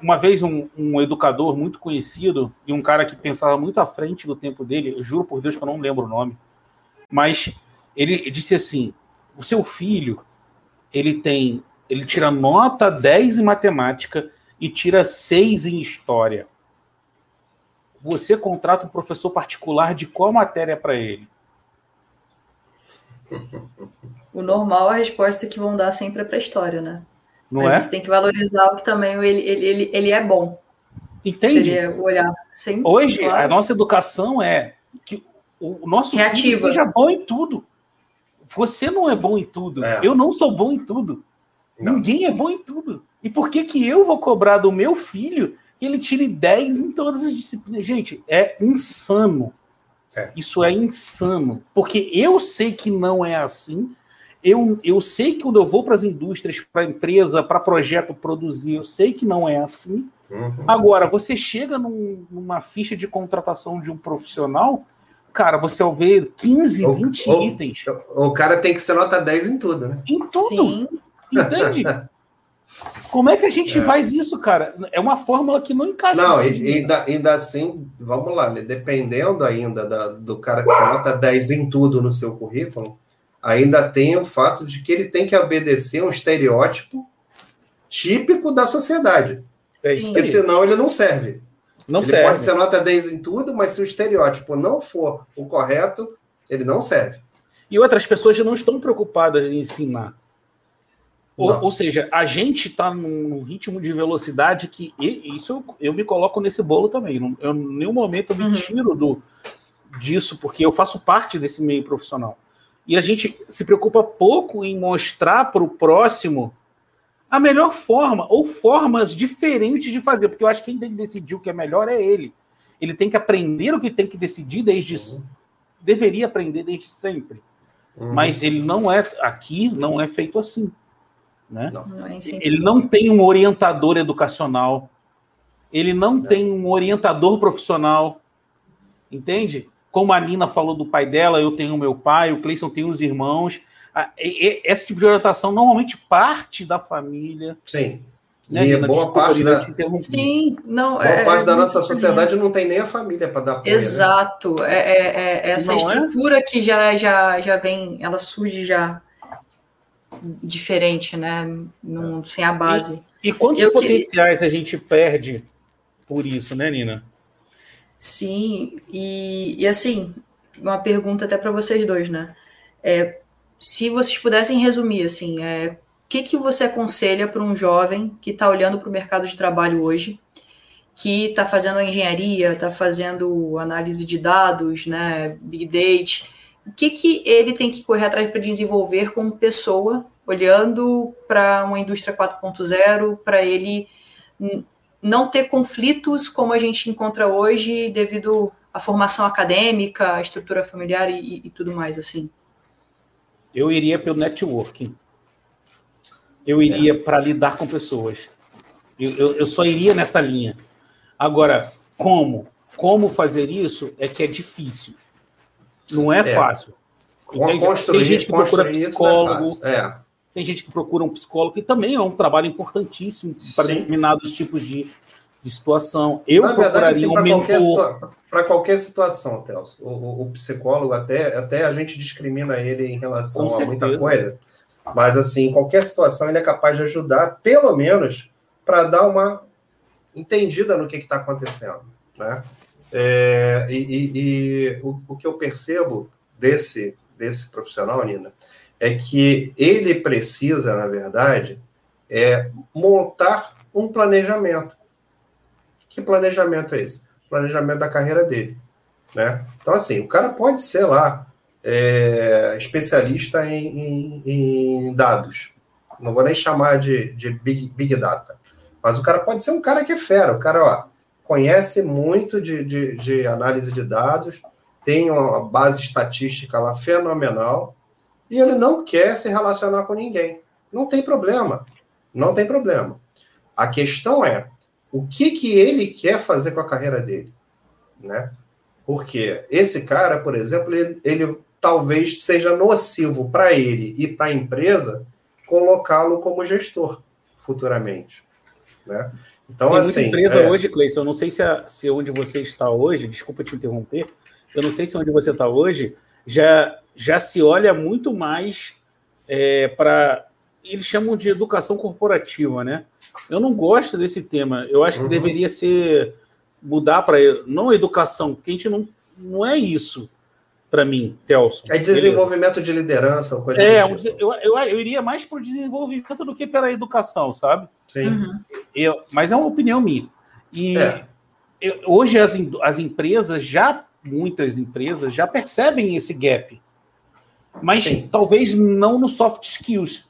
uma vez um, um, educador muito conhecido e um cara que pensava muito à frente do tempo dele, juro por Deus que eu não lembro o nome, mas ele disse assim: o seu filho ele tem, ele tira nota 10 em matemática e tira 6 em história. Você contrata um professor particular de qual matéria para ele? O normal, a resposta que vão dar sempre é para história, né? Não Mas é? Você tem que valorizar o que também ele, ele, ele, ele é bom. Entende? Seria olhar. Sim, Hoje, claro. a nossa educação é que o nosso Reativa. filho seja bom em tudo. Você não é bom em tudo. É. Eu não sou bom em tudo. Não. Ninguém é bom em tudo. E por que, que eu vou cobrar do meu filho que ele tire 10 em todas as disciplinas? Gente, é insano. É. Isso é insano. Porque eu sei que não é assim eu, eu sei que quando eu vou para as indústrias, para a empresa, para projeto produzir, eu sei que não é assim. Uhum. Agora, você chega num, numa ficha de contratação de um profissional, cara, você vai ver 15, o, 20 o, itens. O, o, cara tem que ser nota 10 em tudo, né? Em tudo. Sim. Entende? [LAUGHS] Como é que a gente é. faz isso, cara? É uma fórmula que não encaixa. Não, e, ainda, ainda assim, vamos lá, né? dependendo ainda da, do cara ser nota 10 em tudo no seu currículo, ainda tem o fato de que ele tem que obedecer um estereótipo típico da sociedade. É porque senão ele não serve. Não ele serve. pode ser nota 10 em tudo, mas se o estereótipo não for o correto, ele não serve. E outras pessoas já não estão preocupadas em ensinar. Ou, ou, seja, a gente está num ritmo de velocidade que isso eu, eu, me coloco nesse bolo também. Eu, em nenhum momento eu me uhum. tiro do, disso, porque eu faço parte desse meio profissional. E a gente se preocupa pouco em mostrar para o próximo a melhor forma, ou formas diferentes de fazer, porque eu acho que quem tem que decidir o que é melhor é ele. Ele tem que aprender o que tem que decidir desde. Uhum. Deveria aprender desde sempre. Uhum. Mas ele não é. Aqui não é feito assim. Né? Não. Não é ele não tem um orientador educacional. Ele não, não. tem um orientador profissional. Entende? Como a Nina falou do pai dela, eu tenho meu pai, o Cleison tem os irmãos. Esse tipo de orientação normalmente parte da família. Sim. Né, e Nina? boa Desculpa, parte da sim, não boa é, parte da nossa sociedade não tem nem a família para dar apoio. Né? Exato, né? é, é, é, essa não é? estrutura é? que já, já, já vem, ela surge já diferente, né? Num, sem a base. E, e quantos eu potenciais que... a gente perde por isso, né, Nina? Sim, e, e assim, uma pergunta até para vocês dois, né? É, se vocês pudessem resumir, assim, é, o que, que você aconselha para um jovem que está olhando para o mercado de trabalho hoje, que está fazendo engenharia, está fazendo análise de dados, né, big data, o que, que ele tem que correr atrás para desenvolver como pessoa, olhando para uma indústria 4.0, para ele não ter conflitos como a gente encontra hoje devido à formação acadêmica, à estrutura familiar e, e tudo mais assim? Eu iria pelo networking. Eu iria é. para lidar com pessoas. Eu, eu, eu, só iria nessa linha. Agora, como? Como fazer isso é que é difícil. Não é, é. fácil. tem gente que procura é psicólogo. É tem gente que procura um psicólogo, que também é um trabalho importantíssimo para determinados tipos de, de situação. Eu Na procuraria verdade, assim, um mentor. Para qualquer situação, Telso. O, o, o, psicólogo, até, até a gente discrimina ele em relação a muita coisa. Mas, assim, em qualquer situação, ele é capaz de ajudar, pelo menos, para dar uma entendida no que está acontecendo. Né? É, e, e, e o, o, que eu percebo desse, desse profissional, Nina, é que ele precisa, na verdade, é montar um planejamento. Que planejamento é esse? Planejamento da carreira dele. Né? Então, assim, o cara pode ser lá é, especialista em, em, em, dados. Não vou nem chamar de, de big, big, Data. Mas o cara pode ser um cara que é fera. O cara ó, conhece muito de, de, de análise de dados, tem uma base estatística lá fenomenal, e ele não quer se relacionar com ninguém. Não tem problema. Não tem problema. A questão é o que, que ele quer fazer com a carreira dele, né? Porque esse cara, por exemplo, ele, ele talvez seja nocivo para ele e para a empresa colocá-lo como gestor futuramente, né? Então, Tem assim, empresa é... hoje, Cleison, eu não sei se, a, se onde você está hoje, desculpa te interromper, eu não sei se onde você está hoje já já se olha muito mais é, para. Eles chamam de educação corporativa, né? Eu não gosto desse tema. Eu acho que uhum. deveria ser mudar para não educação, porque a gente não, não é isso para mim, Telson. É desenvolvimento beleza? de liderança, coisa É, um, tipo. eu, eu, eu iria mais por desenvolvimento do que pela educação, sabe? Sim. Uhum. Eu, mas é uma opinião minha. E é. eu, hoje as, as empresas já, muitas empresas, já percebem esse gap. Mas Sim. talvez não no soft skills.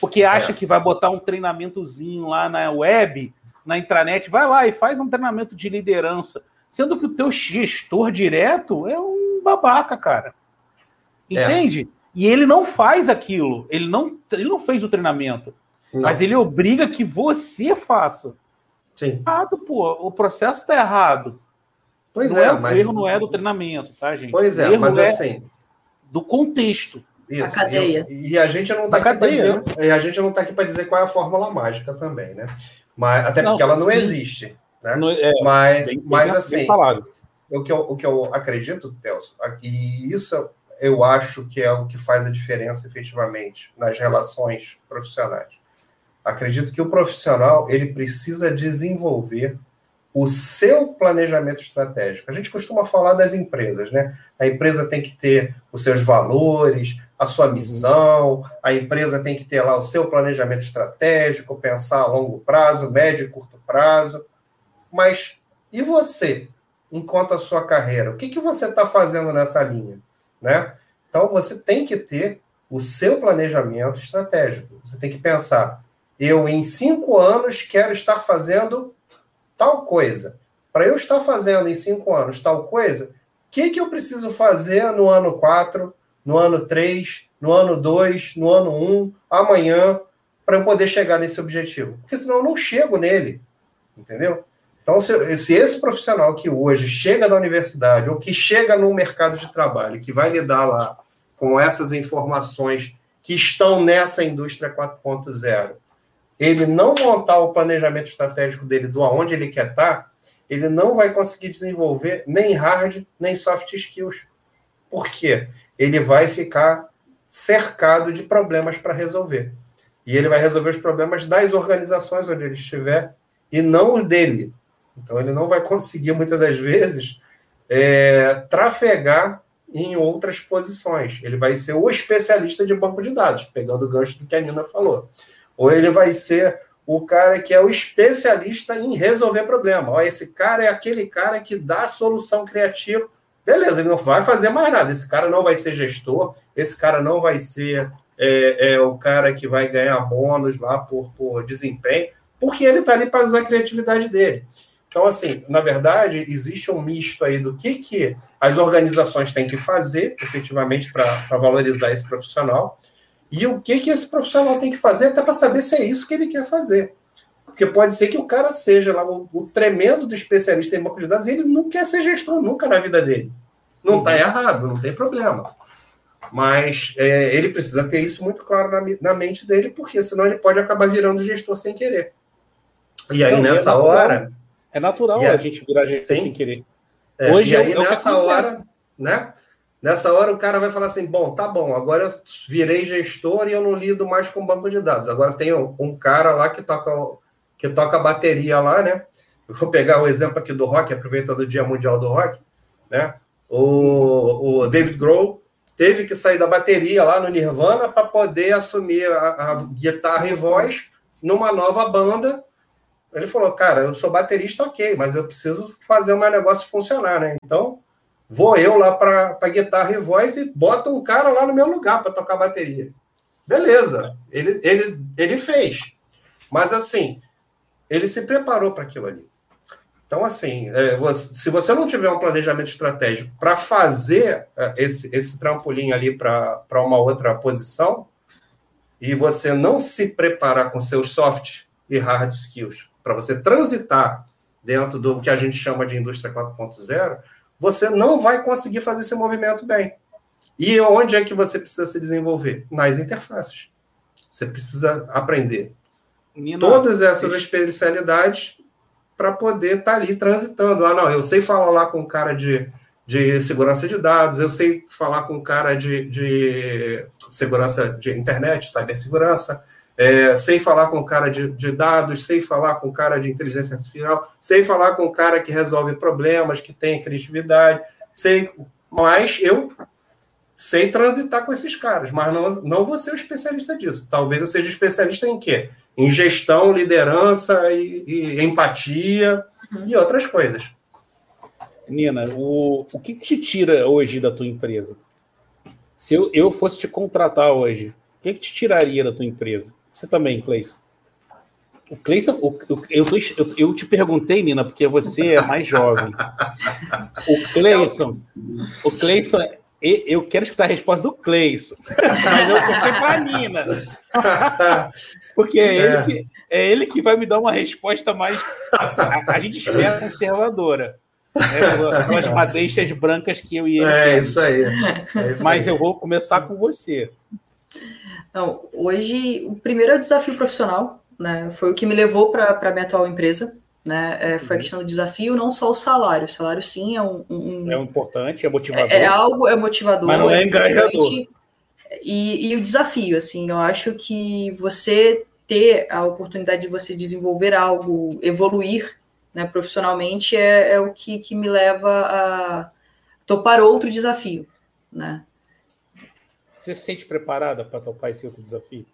Porque acha é. que vai botar um treinamentozinho lá na web, na intranet, vai lá e faz um treinamento de liderança. Sendo que o teu gestor direto é um babaca, cara. É. Entende? É. E ele não faz aquilo. Ele não, ele não fez o treinamento. Não. Mas ele obriga que você faça. Sim. Errado, pô. O processo está errado. Pois não é, é mas... O erro não é do treinamento, tá, gente? Pois é, mas é... assim do contexto. Isso. A cadeia. E, e a gente não está aqui para dizer, a gente não tá aqui para dizer qual é a fórmula mágica também, né? Mas até porque não, ela não sim. existe, né? Não, é, mas, bem, mas bem, assim, bem o que eu, o que eu acredito, Telso, e isso eu acho que é o que faz a diferença efetivamente nas relações profissionais. Acredito que o profissional ele precisa desenvolver o seu planejamento estratégico. A gente costuma falar das empresas, né? A empresa tem que ter os seus valores, a sua uhum. missão, a empresa tem que ter lá o seu planejamento estratégico, pensar a longo prazo, médio e curto prazo. Mas e você, enquanto a sua carreira? O que, que você está fazendo nessa linha? Né? Então, você tem que ter o seu planejamento estratégico. Você tem que pensar, eu em cinco anos quero estar fazendo tal coisa. Para eu estar fazendo em cinco anos tal coisa, o que, que eu preciso fazer no ano 4, no ano 3, no ano 2, no ano 1, amanhã, para eu poder chegar nesse objetivo? Porque senão eu não chego nele. Entendeu? Então, se, se, esse profissional que hoje chega da universidade ou que chega no mercado de trabalho, que vai lidar lá com essas informações que estão nessa indústria 4.0, ele não montar o planejamento estratégico dele do aonde ele quer estar, ele não vai conseguir desenvolver nem hard nem soft skills. Por quê? Ele vai ficar cercado de problemas para resolver. E ele vai resolver os problemas das organizações onde ele estiver e não dele. Então ele não vai conseguir, muitas das vezes, é, trafegar em outras posições. Ele vai ser o especialista de banco de dados, pegando o gancho do que a Nina falou ou ele vai ser o cara que é o especialista em resolver problema. Ó, esse cara é aquele cara que dá solução criativa. Beleza, ele não vai fazer mais nada. Esse cara não vai ser gestor, esse cara não vai ser é, é o cara que vai ganhar bônus lá por, por desempenho, porque ele está ali para usar a criatividade dele. Então, assim, na verdade, existe um misto aí do que, que as organizações têm que fazer, efetivamente, para valorizar esse profissional, e o que, que esse profissional tem que fazer até para saber se é isso que ele quer fazer. Porque pode ser que o cara seja lá o, o tremendo do especialista em banco de dados e ele não quer ser gestor nunca na vida dele. Não está uhum. errado, não tem problema. Mas é, ele precisa ter isso muito claro na, na, mente dele, porque senão ele pode acabar virando gestor sem querer. E aí, não, nessa é hora. É natural a gente virar gestor sem querer. É, Hoje e aí, é nessa hora, né? Nessa hora o cara vai falar assim: bom, tá bom, agora eu virei gestor e eu não lido mais com banco de dados. Agora tem um, cara lá que toca, que toca bateria lá, né? Eu vou pegar o exemplo aqui do rock, aproveitando o Dia Mundial do Rock, né? O, o David Grohl teve que sair da bateria lá no Nirvana para poder assumir a, a guitarra e voz numa nova banda. Ele falou, cara, eu sou baterista, ok, mas eu preciso fazer o meu negócio funcionar, né? Então, Vou eu lá para guitarra e voz e bota um cara lá no meu lugar para tocar bateria. Beleza, ele, ele, ele fez. Mas assim, ele se preparou para aquilo ali. Então, assim, é, se você não tiver um planejamento estratégico para fazer é, esse, esse trampolim ali para uma outra posição, e você não se preparar com seus soft e hard skills para você transitar dentro do que a gente chama de indústria 4.0, você não vai conseguir fazer esse movimento bem. E onde é que você precisa se desenvolver? Nas interfaces. Você precisa aprender Nina, todas essas especialidades para poder estar tá ali transitando. Ah, não, eu sei falar lá com um cara de, de segurança de dados, eu sei falar com um cara de, de segurança de internet, cibersegurança, é, sei falar com o cara de, de, dados, sei falar com o cara de inteligência artificial, sei falar com o cara que resolve problemas, que tem criatividade, sei, mas eu sei transitar com esses caras, mas não, não vou ser um especialista disso. Talvez eu seja especialista em quê? Em gestão, liderança e, e empatia uhum. e outras coisas. Nina, o, o que, que te tira hoje da tua empresa? Se eu, eu fosse te contratar hoje, o que, que te tiraria da tua empresa? Você também, Cleison. O Cleison, eu, eu, eu, eu, te perguntei, Nina, porque você é mais jovem. O Cleison, o Cleison, eu quero escutar a resposta do Cleison, mas eu toquei para a Nina. Porque é, é, Ele que, é ele que vai me dar uma resposta mais. A, a gente espera conservadora. Né, aquelas madeixas brancas que eu e ele. É, isso aí. É isso Mas aí. eu vou começar com você. Não, hoje o primeiro é o desafio profissional, né? Foi o que me levou para a minha atual empresa, né? É, foi a uhum. questão do desafio, não só o salário. O salário sim é um, um é importante, é motivador. É, é, algo é motivador, mas não é, é engajador. E, e o desafio, assim, eu acho que você ter a oportunidade de você desenvolver algo, evoluir, né, profissionalmente é, é o que, que me leva a topar outro desafio, né? Você se sente preparada para topar esse outro desafio?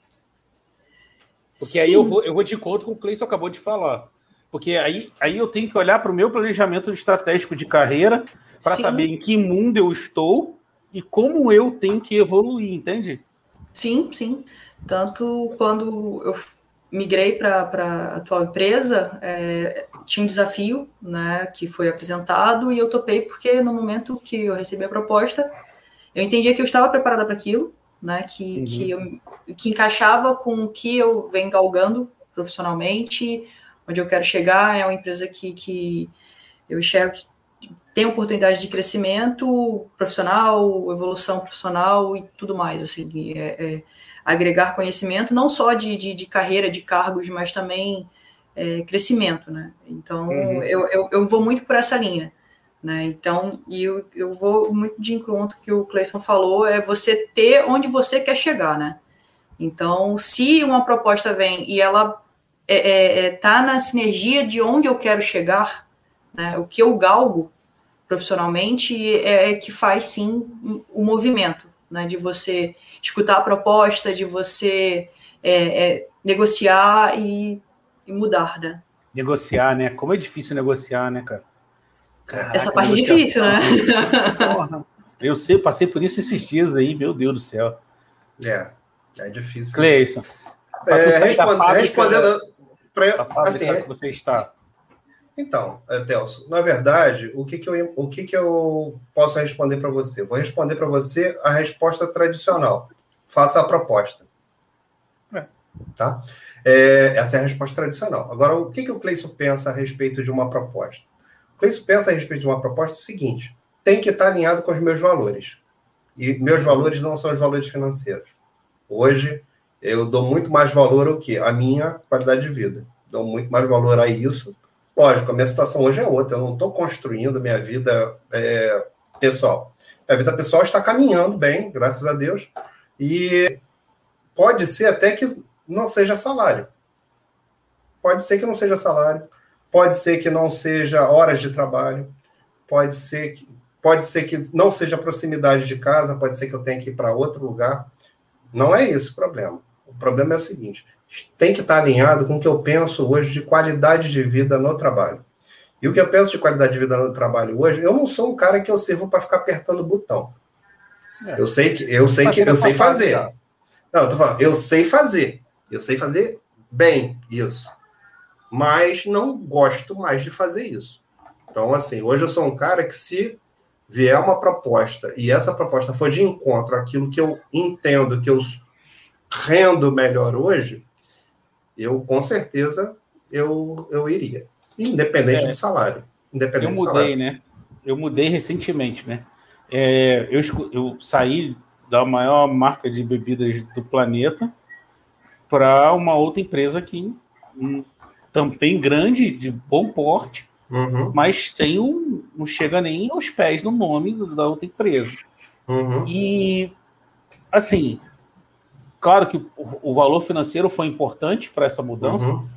Porque Sim. aí eu vou, eu vou de encontro com o Cleison acabou de falar. Porque aí, aí eu tenho que olhar para o meu planejamento estratégico de carreira para saber em que mundo eu estou e como eu tenho que evoluir, entende? Sim, sim. Tanto quando eu migrei para a atual empresa, é, tinha um desafio né, que foi apresentado e eu topei porque no momento que eu recebi a proposta, eu entendia que eu estava preparada para aquilo, né? Que, uhum. que, eu, que encaixava com o que eu venho galgando profissionalmente, onde eu quero chegar. É uma empresa que, que eu enxergo que tem oportunidade de crescimento profissional, evolução profissional e tudo mais, assim, é, é agregar conhecimento, não só de, de, de, carreira, de cargos, mas também é, crescimento, né? Então, uhum. eu, eu, eu vou muito por essa linha. Né? Então, e eu, eu vou muito de encontro que o Cleison falou, é você ter onde você quer chegar, né? Então, se uma proposta vem e ela é, é, é, tá na sinergia de onde eu quero chegar, né? O que eu galgo profissionalmente é, é que faz sim o movimento, né? De você escutar a proposta, de você é, é, negociar e e mudar, né? Negociar, né? Como é difícil negociar, né, cara? Caraca, Essa parte é difícil, né? Porra. Eu sei, passei por isso esses dias aí, meu Deus do céu. É, é difícil. Cleison. É, responde, respondendo. Pra, assim, que você está. Então, Telso, na verdade, o que, que, eu, o que, que eu posso responder para você? Vou responder para você a resposta tradicional. Faça a proposta. É. Tá? É, essa é a resposta tradicional. Agora, o que, que o Cleison pensa a respeito de uma proposta? O Cleison pensa a respeito de uma proposta o seguinte: tem que estar alinhado com os meus valores. E meus valores não são os valores financeiros. Hoje, eu dou muito mais valor ao que? A minha qualidade de vida. Dou muito mais valor a isso. Lógico, a minha situação hoje é outra. Eu não estou construindo minha vida é, pessoal. Minha vida pessoal está caminhando bem, graças a Deus. E pode ser até que não seja salário. Pode ser que não seja salário. Pode ser que não seja horas de trabalho. Pode ser que, pode ser que não seja proximidade de casa. Pode ser que eu tenha que ir para outro lugar. Não é esse o problema. O problema é o seguinte: tem que estar alinhado com o que eu penso hoje de qualidade de vida no trabalho. E o que eu penso de qualidade de vida no trabalho hoje, eu não sou um cara que eu sirvo para ficar apertando o botão. É. Eu sei que eu sei que eu sei fazer. Não, eu tô falando, eu sei fazer. Eu sei fazer bem isso. Mas não gosto mais de fazer isso. Então, assim, hoje eu sou um cara que se vier uma proposta e essa proposta for de encontro àquilo que eu entendo que eu rendo melhor hoje, eu com certeza eu, eu iria. Independente é, do salário. Independente eu mudei, né? Eu mudei recentemente, né? É, eu, eu saí da maior marca de bebidas do planeta para uma outra empresa que um, também grande, de bom porte, uhum. mas sem um, não chega nem aos pés no nome da outra empresa. Uhum. E, assim, claro que o, o, valor financeiro foi importante para essa mudança, uhum.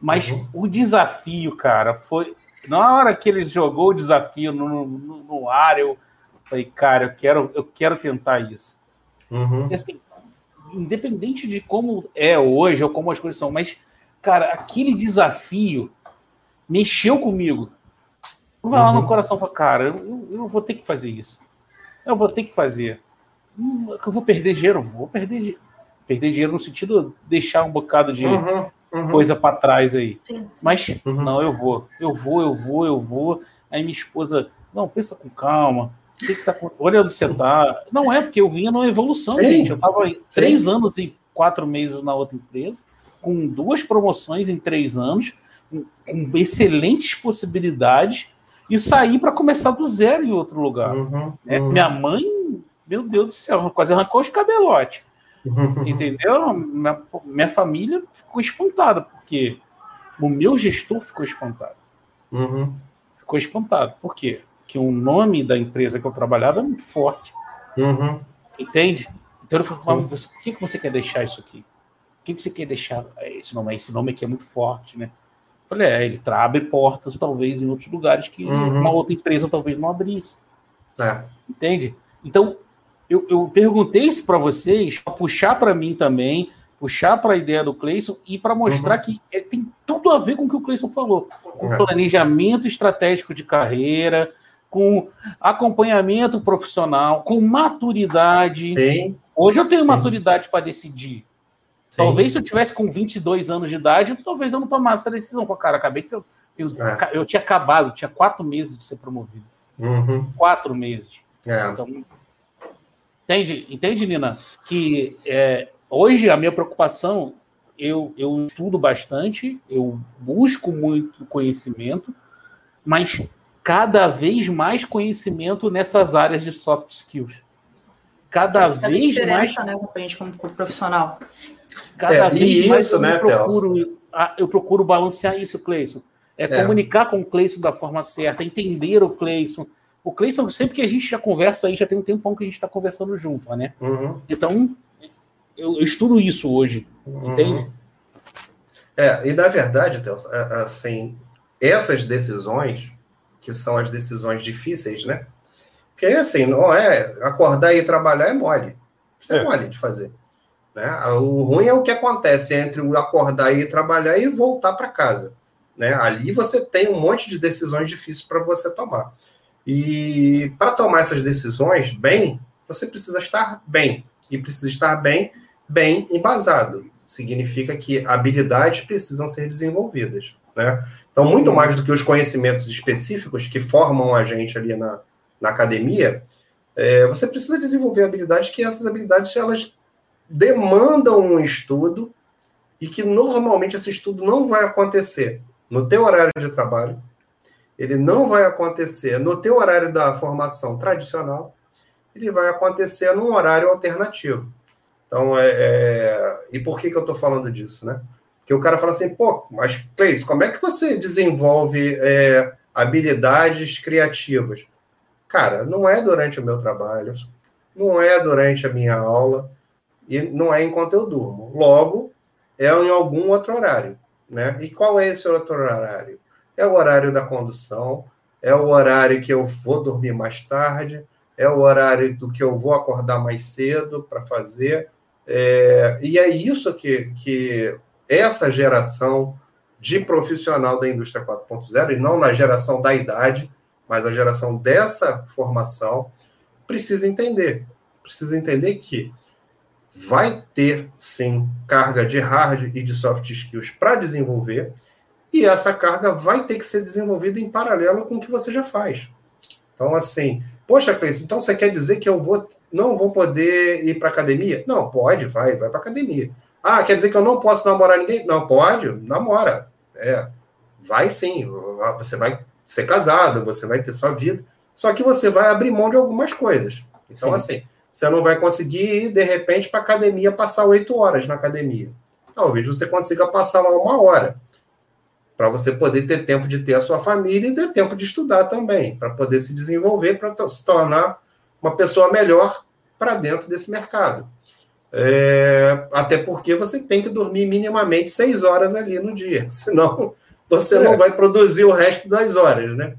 mas uhum. o desafio, cara, foi. Na hora que ele jogou o desafio no, no, no ar, eu falei, cara, eu quero, eu quero tentar isso. Uhum. E, assim, independente de como é hoje ou como as coisas são, mas, cara, aquele desafio mexeu comigo. Vai lá no uhum. coração e fala, cara, eu, eu vou ter que fazer isso. Eu vou ter que fazer. Hum, eu vou perder dinheiro, vou perder, perder dinheiro no sentido de deixar um bocado de uhum, uhum. coisa para trás aí. Sim, sim. Mas uhum. não, eu vou, eu vou, eu vou, eu vou. Aí minha esposa, não, pensa com calma. Que que tá, olha onde você tá. Não é porque eu vinha numa evolução, sim, gente. Eu tava três anos e quatro meses na outra empresa, com duas promoções em três anos com, excelentes possibilidades e sair para começar do zero em outro lugar. Uhum, é, uhum. Minha mãe, meu Deus do céu, quase arrancou os cabelotes. Uhum. Entendeu? Minha, minha, família ficou espantada, porque o meu gestor ficou espantado. Uhum. Ficou espantado. Por quê? Porque o nome da empresa que eu trabalhava é muito forte. Uhum. Entende? Então falei, você, por que, que você quer deixar isso aqui? Por que, que você quer deixar esse nome? Esse nome aqui é muito forte, né? Falei, é, ele abre portas, talvez, em outros lugares que uhum. uma outra empresa talvez não abrisse. É. Entende? Então, eu, eu perguntei isso para vocês, para puxar para mim também, puxar para a ideia do Cleison e para mostrar uhum. que é, tem tudo a ver com o que o Cleison falou. Com é. planejamento estratégico de carreira, com acompanhamento profissional, com maturidade. Sim. Hoje eu tenho maturidade para decidir. Talvez se eu tivesse com 22 anos de idade, talvez eu não tomasse essa decisão. Com a cara, acabei de ser, eu, é. eu tinha acabado, tinha quatro meses de ser promovido. Uhum. Quatro meses. É. Então, entende, entende, Nina? Que é, hoje a minha preocupação, eu, eu estudo bastante, eu busco muito conhecimento, mas cada vez mais conhecimento nessas áreas de soft skills. Cada vez mais. Né, pra gente como profissional. Cada é, vez mais isso, eu, né, procuro, eu procuro balancear isso, Cleison. É, é, comunicar com o Cleison da forma certa, entender o Cleison. O Cleison, sempre que a gente já conversa aí, já tem um tempão que a gente está conversando junto, né? Uhum. Então, eu, eu, estudo isso hoje, uhum. entende? É, e na verdade, Telson, é, assim, essas decisões, que são as decisões difíceis, né? Porque assim, não é acordar e trabalhar é mole. Isso é, é mole de fazer. Né? O ruim é o que acontece entre o acordar e trabalhar e voltar para casa. Né? Ali você tem um monte de decisões difíceis para você tomar. E para tomar essas decisões bem, você precisa estar bem. E precisa estar bem, bem embasado. Significa que habilidades precisam ser desenvolvidas. Né? Então, muito mais do que os conhecimentos específicos que formam a gente ali na, na academia, é, você precisa desenvolver habilidades que essas habilidades elas demandam um estudo e que normalmente esse estudo não vai acontecer no teu horário de trabalho, ele não vai acontecer no teu horário da formação tradicional, ele vai acontecer num horário alternativo. Então, é, é... e por que, que eu estou falando disso, né? Porque o cara fala assim, pô, mas Cleis, como é que você desenvolve é, habilidades criativas? Cara, não é durante o meu trabalho, não é durante a minha aula, e não é enquanto eu durmo. Logo, é em algum outro horário. Né? E qual é esse outro horário? É o horário da condução, é o horário que eu vou dormir mais tarde, é o horário do que eu vou acordar mais cedo para fazer. É, e é isso que, que essa geração de profissional da indústria 4.0, e não na geração da idade, mas a geração dessa formação, precisa entender. Precisa entender que vai ter sim carga de hard e de soft skills para desenvolver, e essa carga vai ter que ser desenvolvida em paralelo com o que você já faz. Então, assim, poxa, Cleiton, então você quer dizer que eu vou não vou poder ir para academia? Não, pode, vai, vai para academia. Ah, quer dizer que eu não posso namorar ninguém? Não, pode, namora. É, vai sim, você vai ser casado, você vai ter sua vida, só que você vai abrir mão de algumas coisas. Então, sim. assim, você não vai conseguir ir, de repente, para a academia passar oito horas na academia. Talvez você consiga passar lá uma hora, para você poder ter tempo de ter a sua família e ter tempo de estudar também, para poder se desenvolver, para se tornar uma pessoa melhor para dentro desse mercado. É, até porque você tem que dormir minimamente seis horas ali no dia, [LAUGHS] senão você é. não vai produzir o resto das horas, né?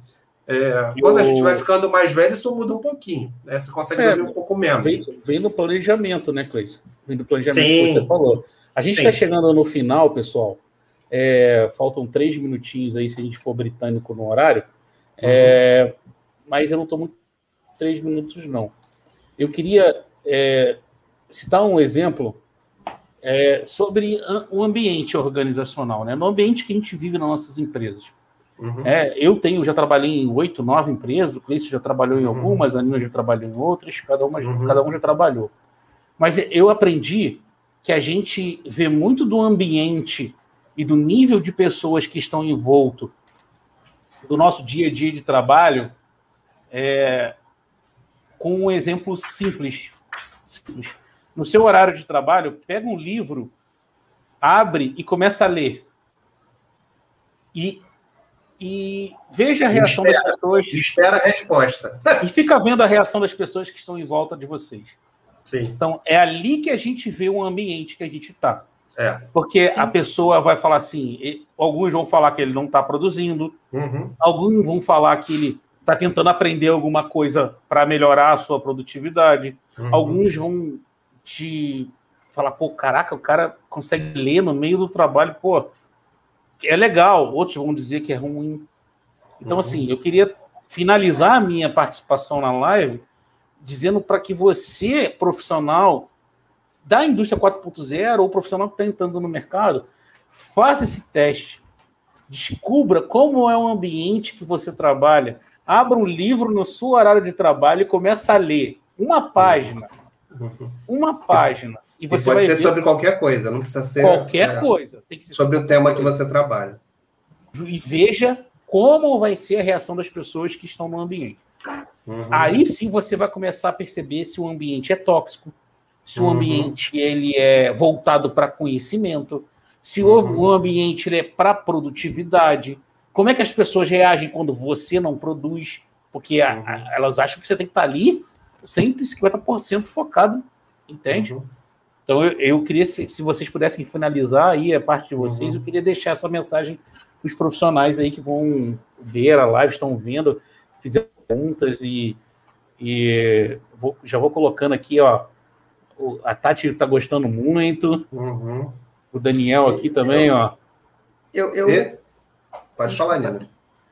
É, quando a gente vai ficando mais velho, isso muda um pouquinho. Né? Você consegue é, dormir um pouco menos. Vem, vem no planejamento, né, Cleison? Vem no planejamento Sim. que você falou. A gente está chegando no final, pessoal. É, faltam três minutinhos aí, se a gente for britânico no horário. É, uhum. mas eu não estou muito três minutos, não. Eu queria é, citar um exemplo é, sobre o ambiente organizacional, né? no ambiente que a gente vive nas nossas empresas. Uhum. É, eu tenho, já trabalhei em oito, nove empresas, o Cleiton já trabalhou em uhum. algumas, a Nina já trabalhou em outras, cada, uma, uhum. cada um já trabalhou. Mas eu aprendi que a gente vê muito do ambiente e do nível de pessoas que estão envolto do nosso dia a dia de trabalho é, com um exemplo simples. simples. No seu horário de trabalho, pega um livro, abre e começa a ler. E e veja a reação espera, das pessoas. Espera a resposta. E fica vendo a reação das pessoas que estão em volta de vocês. Sim. Então, é ali que a gente vê o ambiente que a gente está. É. Porque Sim. a pessoa vai falar assim: alguns vão falar que ele não está produzindo, uhum. alguns vão falar que ele está tentando aprender alguma coisa para melhorar a sua produtividade, uhum. alguns vão te falar, pô, caraca, o cara consegue ler no meio do trabalho, pô, é legal, outros vão dizer que é ruim. Então, uhum. assim, eu queria finalizar a minha participação na live dizendo para que você, profissional da indústria 4.0 ou profissional que está entrando no mercado, faça esse teste. Descubra como é o ambiente que você trabalha. Abra um livro no seu horário de trabalho e comece a ler uma página. Uhum. Uma página. E, você e pode ser sobre qualquer coisa, não precisa ser. Qualquer é, coisa. Tem que ser sobre, sobre o tema coisa. que você trabalha. E veja como vai ser a reação das pessoas que estão no ambiente. Uhum. Aí sim você vai começar a perceber se o ambiente é tóxico, se uhum. o ambiente ele é voltado para conhecimento, se uhum. o, ambiente é para produtividade, como é que as pessoas reagem quando você não produz, porque a, a, uhum. elas acham que você tem que estar ali 150% focado, entende? Uhum. Então eu, eu queria, se, se, vocês pudessem finalizar aí a parte de vocês, uhum. eu queria deixar essa mensagem para os profissionais aí que vão ver a live, estão vendo, fizeram perguntas e, e vou, já vou colocando aqui, ó, a Tati está gostando muito. Uhum. O Daniel aqui também, ó. Eu, eu... E... Pode falar, Nina.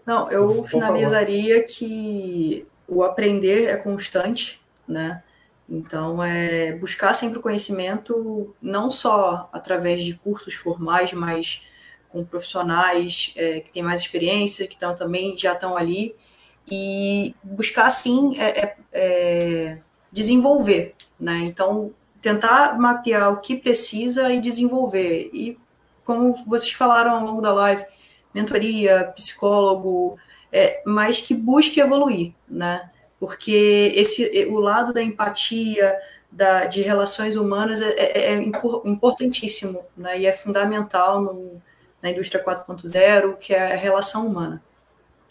Não, eu Por finalizaria favor. que o aprender é constante, né? Então, é buscar sempre o conhecimento, não só através de cursos formais, mas com profissionais é, que têm mais experiência, que estão também já estão ali, e buscar, sim, é, é, é, desenvolver. Né? Então, tentar mapear o que precisa e desenvolver. E, como vocês falaram ao longo da live, mentoria, psicólogo, é, mas que busque evoluir, né? Porque esse, o lado da empatia, da, de relações humanas é, é, é importantíssimo, né? E é fundamental no, na indústria 4.0, que é a relação humana.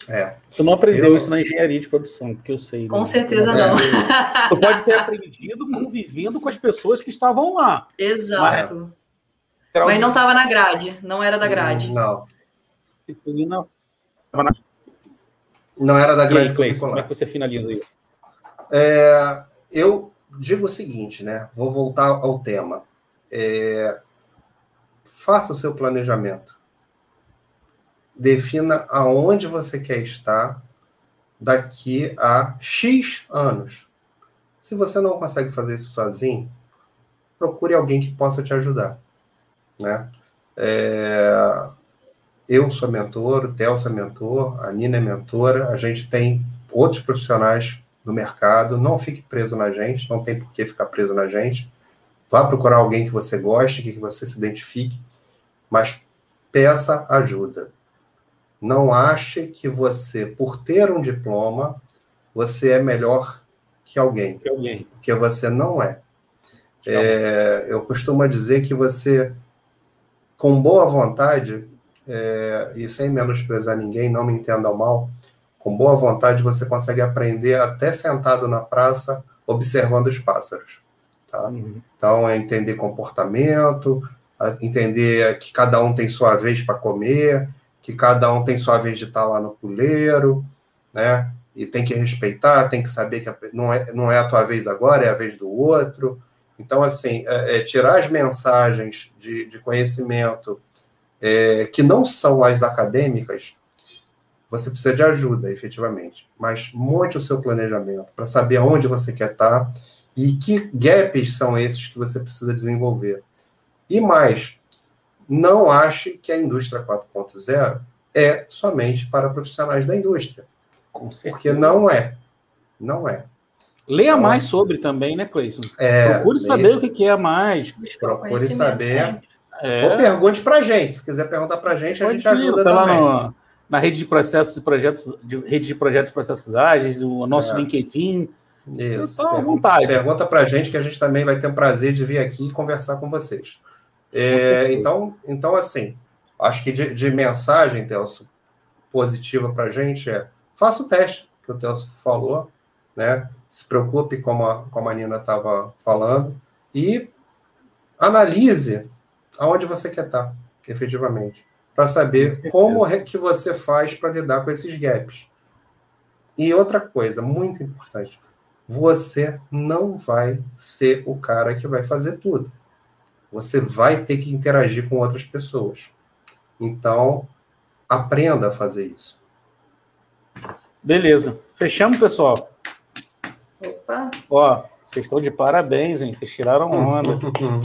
É. Tu não aprendeu eu... isso na engenharia de produção, porque eu sei. Com né? certeza não. [LAUGHS] Tu pode ter aprendido convivendo com as pessoas que estavam lá. Exato. Mas, Mas não estava na grade, não era da grade. Não. Não. Não era da grade curricular. Como é que você finaliza isso? É, eu digo o seguinte, né? Vou voltar ao tema. É, faça o seu planejamento defina aonde você quer estar daqui a X anos. Se você não consegue fazer isso sozinho, procure alguém que possa te ajudar. Né? É... Eu sou mentor, o Theo é mentor, a Nina é mentora, a gente tem outros profissionais no mercado, não fique preso na gente, não tem por que ficar preso na gente. Vá procurar alguém que você goste, que você se identifique, mas peça ajuda. Não ache que você, por ter um diploma, você é melhor que alguém. Que alguém. Porque você não é. é. Eu costumo dizer que você, com boa vontade, é, e sem menosprezar ninguém, não me entenda mal, com boa vontade você consegue aprender até sentado na praça, observando os pássaros. Tá? Uhum. Então, é entender comportamento, entender que cada um tem sua vez para comer, que cada um tem sua vez de estar lá no puleiro, né? E tem que respeitar, tem que saber que não é, não é a tua vez agora, é a vez do outro. Então, assim, é, é tirar as mensagens de, de conhecimento é, que não são as acadêmicas, você precisa de ajuda, efetivamente. Mas monte o seu planejamento para saber onde você quer estar e que gaps são esses que você precisa desenvolver. E mais, não ache que a indústria 4.0 é somente para profissionais da indústria. Com certeza. Porque não é. Não é. Leia então, mais sobre também, né, Cleison? É, Procure saber o que é mais. Procure saber. É. Ou pergunte para a gente. Se quiser perguntar para a gente, a gente ajuda tá também. No, na rede de processos e projetos, de, rede de projetos e processos ágeis, o nosso é. LinkedIn. Isso. Então, à vontade. Pergunta para a gente que a gente também vai ter o prazer de vir aqui e conversar com vocês. É, então, então, assim, acho que de, de mensagem, Telso, positiva para a gente é faça o teste que o Telso falou, né? Se preocupe, como a, como a Nina estava falando, e analise aonde você quer estar, efetivamente, para saber como é que você faz para lidar com esses gaps. E outra coisa muito importante, você não vai ser o cara que vai fazer tudo você vai ter que interagir com outras pessoas. Então, aprenda a fazer isso. Beleza. Fechamos, pessoal? Opa! Ó, vocês estão de parabéns, hein? Vocês tiraram onda.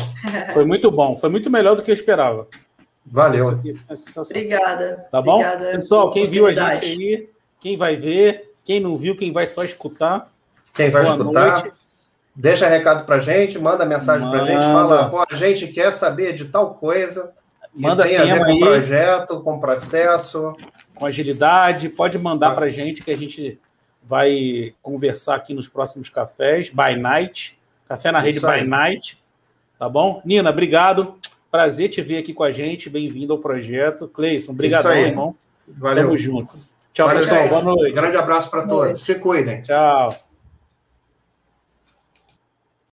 [LAUGHS] foi muito bom. Foi muito melhor do que eu esperava. Valeu. É Obrigada. Tá bom? Obrigada Pessoal, quem viu a gente aí, quem vai ver, quem não viu, quem vai só escutar. Quem vai escutar. Noite. Deixa recado pra gente, manda mensagem manda. pra gente, fala, pô, a gente quer saber de tal coisa que manda tem a ver com o projeto, com processo. Com agilidade, pode mandar ah. pra gente que a gente vai conversar aqui nos próximos cafés, by night, café na rede by night, tá bom? Nina, obrigado, prazer te ver aqui com a gente, bem-vindo ao projeto. Cleison, obrigado, irmão. Valeu. Tamo junto. Tchau, Valeu, pessoal, boa noite. Grande abraço para todos, se cuidem. Tchau.